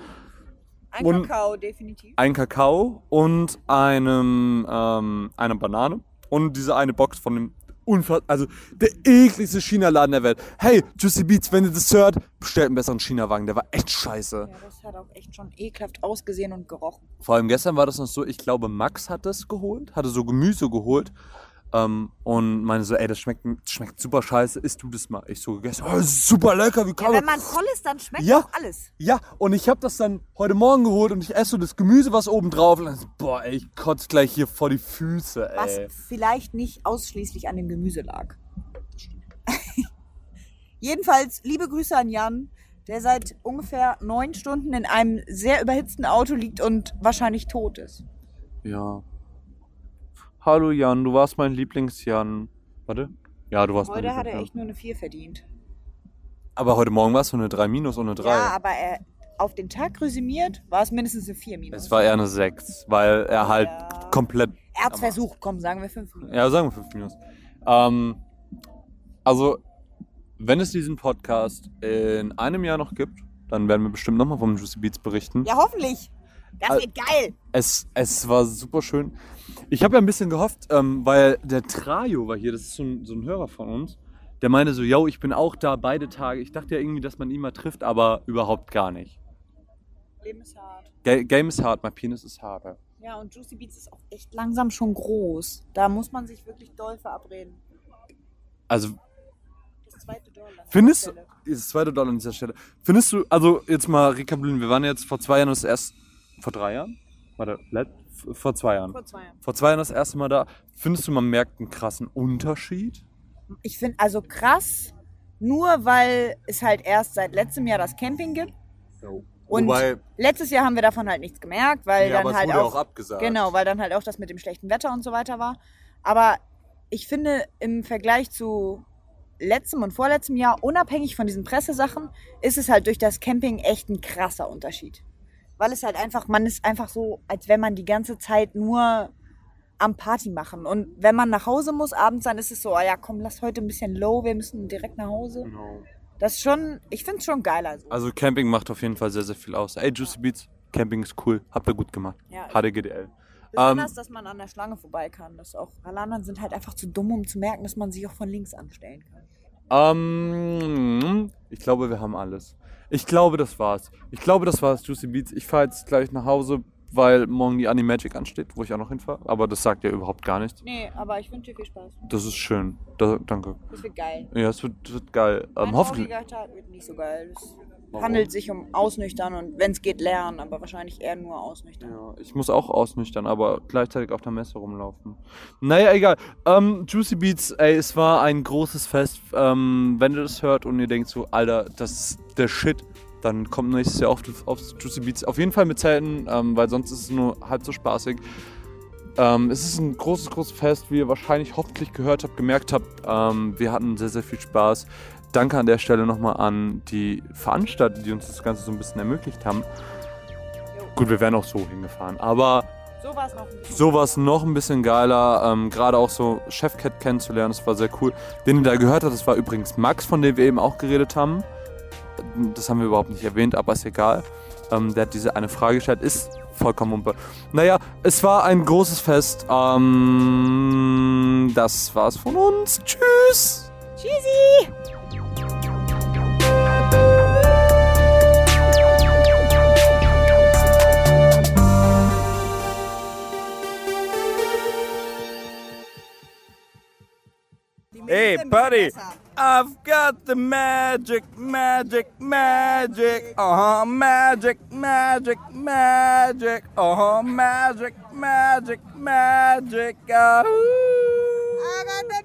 [SPEAKER 3] Ein
[SPEAKER 2] Und-
[SPEAKER 3] Kakao, definitiv.
[SPEAKER 2] Ein Kakao und einem, ähm, eine Banane. Und diese eine Box von dem unfass also der ekligste China-Laden der Welt. Hey, Juicy Beats, wenn ihr das hört, bestellt einen besseren China-Wagen. Der war echt scheiße.
[SPEAKER 3] Ja, das hat auch echt schon ekelhaft ausgesehen und gerochen.
[SPEAKER 2] Vor allem gestern war das noch so, ich glaube, Max hat das geholt, hatte so Gemüse geholt ähm, und meinte so, ey, das schmeckt, schmeckt super scheiße, isst du das mal? Ich so gegessen, oh, ist super lecker, wie kann
[SPEAKER 3] Ja,
[SPEAKER 2] man...
[SPEAKER 3] wenn man voll ist, dann schmeckt
[SPEAKER 2] Ja.
[SPEAKER 3] alles.
[SPEAKER 2] Ja, und ich habe das dann heute Morgen geholt und ich esse so das Gemüse, was oben drauf und dann so, boah, ey, ich kotze gleich hier vor die Füße,
[SPEAKER 3] Was
[SPEAKER 2] ey.
[SPEAKER 3] vielleicht nicht ausschließlich an dem Gemüse lag. Jedenfalls liebe Grüße an Jan, der seit ungefähr neun Stunden in einem sehr überhitzten Auto liegt und wahrscheinlich tot ist.
[SPEAKER 2] Ja. Hallo Jan, du warst mein Lieblings-Jan. Warte. Ja, du warst mein
[SPEAKER 3] Heute hat er echt nur eine 4 verdient.
[SPEAKER 2] Aber heute Morgen warst du eine 3 minus und eine 3.
[SPEAKER 3] Ja, aber er auf den Tag resümiert war es mindestens eine 4 minus.
[SPEAKER 2] Es war eher eine 6, weil er halt komplett.
[SPEAKER 3] Er hat's versucht, komm, sagen wir 5 minus.
[SPEAKER 2] Ja, sagen wir 5 minus. Ähm, also, wenn es diesen Podcast in einem Jahr noch gibt, dann werden wir bestimmt nochmal vom Juicy Beats berichten.
[SPEAKER 3] Ja, hoffentlich. Das wird geil.
[SPEAKER 2] Es, es war super schön. Ich habe ja ein bisschen gehofft, ähm, weil der Trajo war hier, das ist so ein, so ein Hörer von uns, der meinte so, yo, ich bin auch da beide Tage. Ich dachte ja irgendwie, dass man ihn mal trifft, aber überhaupt gar nicht.
[SPEAKER 3] Leben ist hart.
[SPEAKER 2] Ga Game is hard, my penis is harder.
[SPEAKER 3] Ja, und Juicy Beats ist auch echt langsam schon groß. Da muss man sich wirklich doll verabreden.
[SPEAKER 2] Also,
[SPEAKER 3] Das zweite Doll. an
[SPEAKER 2] findest du, das zweite Dollar an dieser Stelle, findest du, also jetzt mal rekapitulieren, wir waren jetzt vor zwei Jahren das erste, vor drei Jahren? Warte, vor zwei Jahren.
[SPEAKER 3] Vor zwei Jahren.
[SPEAKER 2] Vor zwei Jahren das erste Mal da. Findest du, man merkt einen krassen Unterschied?
[SPEAKER 3] Ich finde also krass, nur weil es halt erst seit letztem Jahr das Camping gibt. Und
[SPEAKER 2] Wobei-
[SPEAKER 3] letztes Jahr haben wir davon halt nichts gemerkt, weil
[SPEAKER 2] Ja, aber
[SPEAKER 3] dann
[SPEAKER 2] es
[SPEAKER 3] halt
[SPEAKER 2] wurde
[SPEAKER 3] auch,
[SPEAKER 2] auch abgesagt.
[SPEAKER 3] Genau, weil dann halt auch das mit dem schlechten Wetter und so weiter war. Aber ich finde im Vergleich zu letztem und vorletztem Jahr, unabhängig von diesen Pressesachen, ist es halt durch das Camping echt ein krasser Unterschied. Weil es halt einfach, man ist einfach so, als wenn man die ganze Zeit nur am Party machen. Und wenn man nach Hause muss abends, dann ist es so, ah ja, komm, lass heute ein bisschen low, wir müssen direkt nach Hause. Das ist schon, ich finde es schon geiler so.
[SPEAKER 2] Also Camping macht auf jeden Fall sehr, sehr viel aus. Ey, Juicy Beats, Camping ist cool. Habt ihr gut gemacht.
[SPEAKER 3] Ja,
[SPEAKER 2] HDGDL.
[SPEAKER 3] Besonders,
[SPEAKER 2] Ähm,
[SPEAKER 3] dass man an der Schlange vorbei kann. Das auch, alle anderen sind halt einfach zu dumm, um zu merken, dass man sich auch von links anstellen kann.
[SPEAKER 2] Ähm, ich glaube, wir haben alles. Ich glaube, das war's. Ich glaube, das war's, Juicy Beats. Ich fahre jetzt gleich nach Hause, weil morgen die Animagic ansteht, wo ich auch noch hinfahre. Aber das sagt ja überhaupt gar nichts.
[SPEAKER 3] Nee, aber ich wünsche dir viel Spaß.
[SPEAKER 2] Das ist schön. Da, danke.
[SPEAKER 3] Das wird geil.
[SPEAKER 2] Ja, es wird, wird geil. Ähm, hoffentlich.
[SPEAKER 3] Tag wird nicht so geil. Es
[SPEAKER 2] Warum?
[SPEAKER 3] handelt sich um Ausnüchtern und wenn es geht, lernen, aber wahrscheinlich eher nur Ausnüchtern.
[SPEAKER 2] Ich muss auch ausnüchtern, aber gleichzeitig auf der Messe rumlaufen. Naja, egal. Ähm, Juicy Beats, ey, es war ein großes Fest. Ähm, wenn ihr das hört und ihr denkt so, Alter, das ist der Shit, dann kommt nächstes Jahr auf, auf Juicy Beats. Auf jeden Fall mit Zelten, ähm, weil sonst ist es nur halb so spaßig. Ähm, es ist ein großes, großes Fest, wie ihr wahrscheinlich hoffentlich gehört habt, gemerkt habt. Ähm, wir hatten sehr, sehr viel Spaß. Danke an der Stelle nochmal an die Veranstalter, die uns das Ganze so ein bisschen ermöglicht haben. Gut, wir wären auch so hingefahren, aber
[SPEAKER 3] So war es noch ein bisschen.
[SPEAKER 2] noch ein geiler. Ähm, Gerade auch so Chefcat kennenzulernen, das war sehr cool. Den ihr da gehört habt, das war übrigens Max, von dem wir eben auch geredet haben. Das haben wir überhaupt nicht erwähnt, aber ist egal. Ähm, der hat diese eine Frage gestellt, ist vollkommen umpe. Naja, es war ein großes Fest. Ähm, das war's von uns. Tschüss!
[SPEAKER 3] Tschüssi!
[SPEAKER 12] Hey, buddy, I've got the magic, magic, magic. Uh huh, magic, magic, magic. Uh huh, magic, magic, magic. Uh,
[SPEAKER 3] I got the